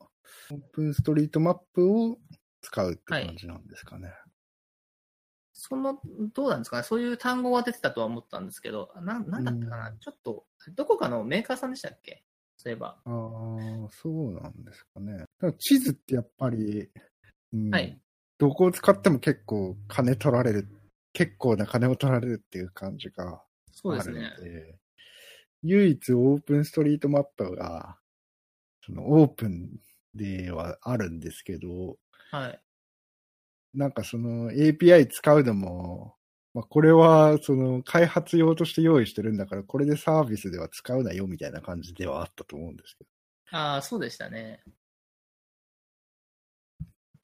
Speaker 2: オープンストリートマップを使うって感じなんですかね。
Speaker 1: その、どうなんですかね、そういう単語が出てたとは思ったんですけど、ななんだったかな、
Speaker 2: うん
Speaker 1: ちょっと、どこかのメーカーさんでしたっけ？そういえば。
Speaker 2: ああ、そうなんですかね。でも地図ってやっぱり、うん
Speaker 1: はい
Speaker 2: どこを使っても結構金取られる、結構な金を取られるっていう感じがあるの
Speaker 1: そうですね
Speaker 2: で、。唯一オープンストリートマップが、そのオープンではあるんですけど、
Speaker 1: はい。
Speaker 2: なんかその API 使うのも、まあ、これはその開発用として用意してるんだから、これでサービスでは使うなよみたいな感じではあったと思うんですけど。
Speaker 1: ああ、そうでしたね。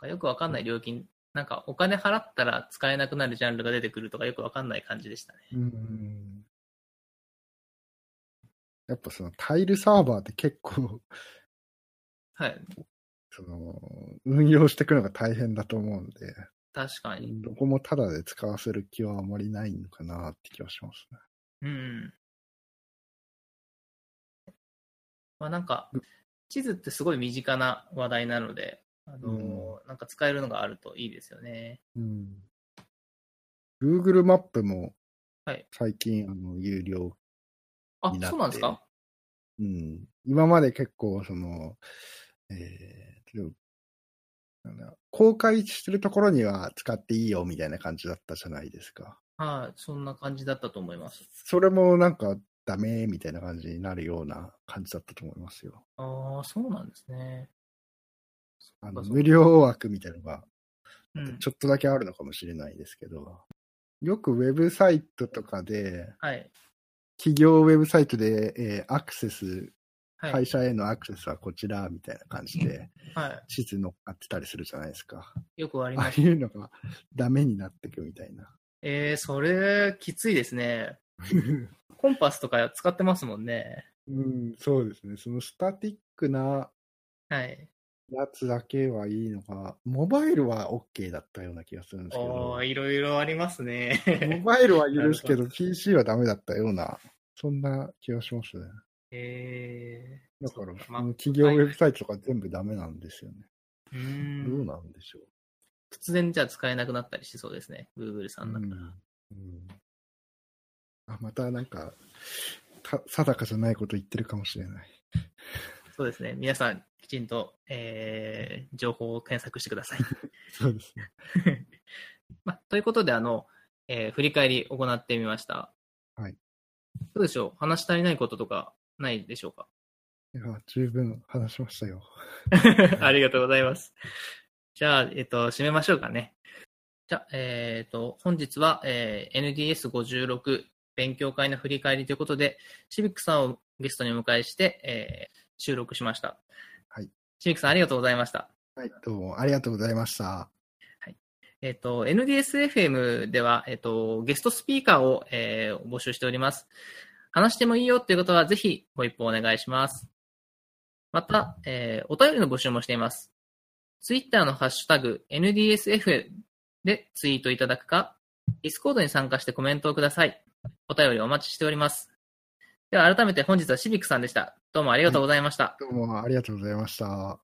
Speaker 1: よくわかんない料金、なんかお金払ったら使えなくなるジャンルが出てくるとかよくわかんない感じでしたね。
Speaker 2: うん。やっぱそのタイルサーバーって結構、
Speaker 1: はい。
Speaker 2: その、運用していくのが大変だと思うんで、
Speaker 1: 確かに。
Speaker 2: どこもタダで使わせる気はあまりないのかなって気はしますね。
Speaker 1: うん。まあなんか、地図ってすごい身近な話題なので、あのなんか使えるのがあるといいですよね。
Speaker 2: うん。Google マップも
Speaker 1: はい
Speaker 2: 最近、あの、有料
Speaker 1: あ
Speaker 2: になって
Speaker 1: そうなんですか？
Speaker 2: うん。今まで結構、その、えーとなんだ公開してるところには使っていいよみたいな感じだったじゃないですか。
Speaker 1: はい、そんな感じだったと思います。
Speaker 2: それもなんかダメみたいな感じになるような感じだったと思いますよ。
Speaker 1: ああ、そうなんですね。
Speaker 2: あの無料枠みたいなのが
Speaker 1: うん。
Speaker 2: ちょっとだけあるのかもしれないですけど、よくウェブサイトとかで、
Speaker 1: はい。
Speaker 2: 企業ウェブサイトで、えーアクセス、
Speaker 1: はい。
Speaker 2: 会社へのアクセスはこちらみたいな感じで
Speaker 1: は
Speaker 2: 地図乗っかってたりするじゃないですか。
Speaker 1: い。よくあり
Speaker 2: ああ
Speaker 1: ます。
Speaker 2: いうのが [LAUGHS] ダメになってくみたいな。
Speaker 1: えー、それ、きついですね。[LAUGHS] コンパスとか使ってますもんね。
Speaker 2: うん、そうですね。そのスタティックな
Speaker 1: はい。
Speaker 2: やつだけはいいのか、モバイルは OK だったような気がするんですけど
Speaker 1: いろいろありますね。
Speaker 2: モバイルは許すけ
Speaker 1: な
Speaker 2: ど、PC はダメだったような、そんな気がしますね。
Speaker 1: え
Speaker 2: だから、
Speaker 1: ま
Speaker 2: 企業ウェブサイトとか全部ダメなんですよね。
Speaker 1: ー、う
Speaker 2: どうんなんでしょう。
Speaker 1: 突然じゃあ使えなくなったりしそうですね。Google さんだったら。
Speaker 2: うんうんあまたなんか、た定かじゃないこと言ってるかもしれない。
Speaker 1: そうですね。皆さん、きちんと、えー情報を検索してください。[LAUGHS]
Speaker 2: そうですね。[LAUGHS]
Speaker 1: まあ、ということで、あの、えー振り返り行ってみました。
Speaker 2: はい。
Speaker 1: どうでしょう？話し足りないこととかないでしょうか？
Speaker 2: いや、十分話しましたよ。[LAUGHS]
Speaker 1: ありがとうございます。じゃあ、えっと、締めましょうかね。じゃあ、えっ、と、本日は、えー NDS56 勉強会の振り返りということで、シビックさんをゲストにお迎えして、えー収録しました。
Speaker 2: はい。
Speaker 1: シビックさんありがとうございました。
Speaker 2: はい、どうもありがとうございました。
Speaker 1: えっ、と、NDSFM では、えっ、と、ゲストスピーカーを、えー募集しております。話してもいいよっていうことは、ぜひご一報お願いします。また、えーお便りの募集もしています。ツイッターのハッシュタグ NDSF でツイートいただくか、 Discord に参加してコメントをください。お便りお待ちしております。では改めて本日はシビックさんでした。どうもありがとうございました。
Speaker 2: どうもありがとうございました。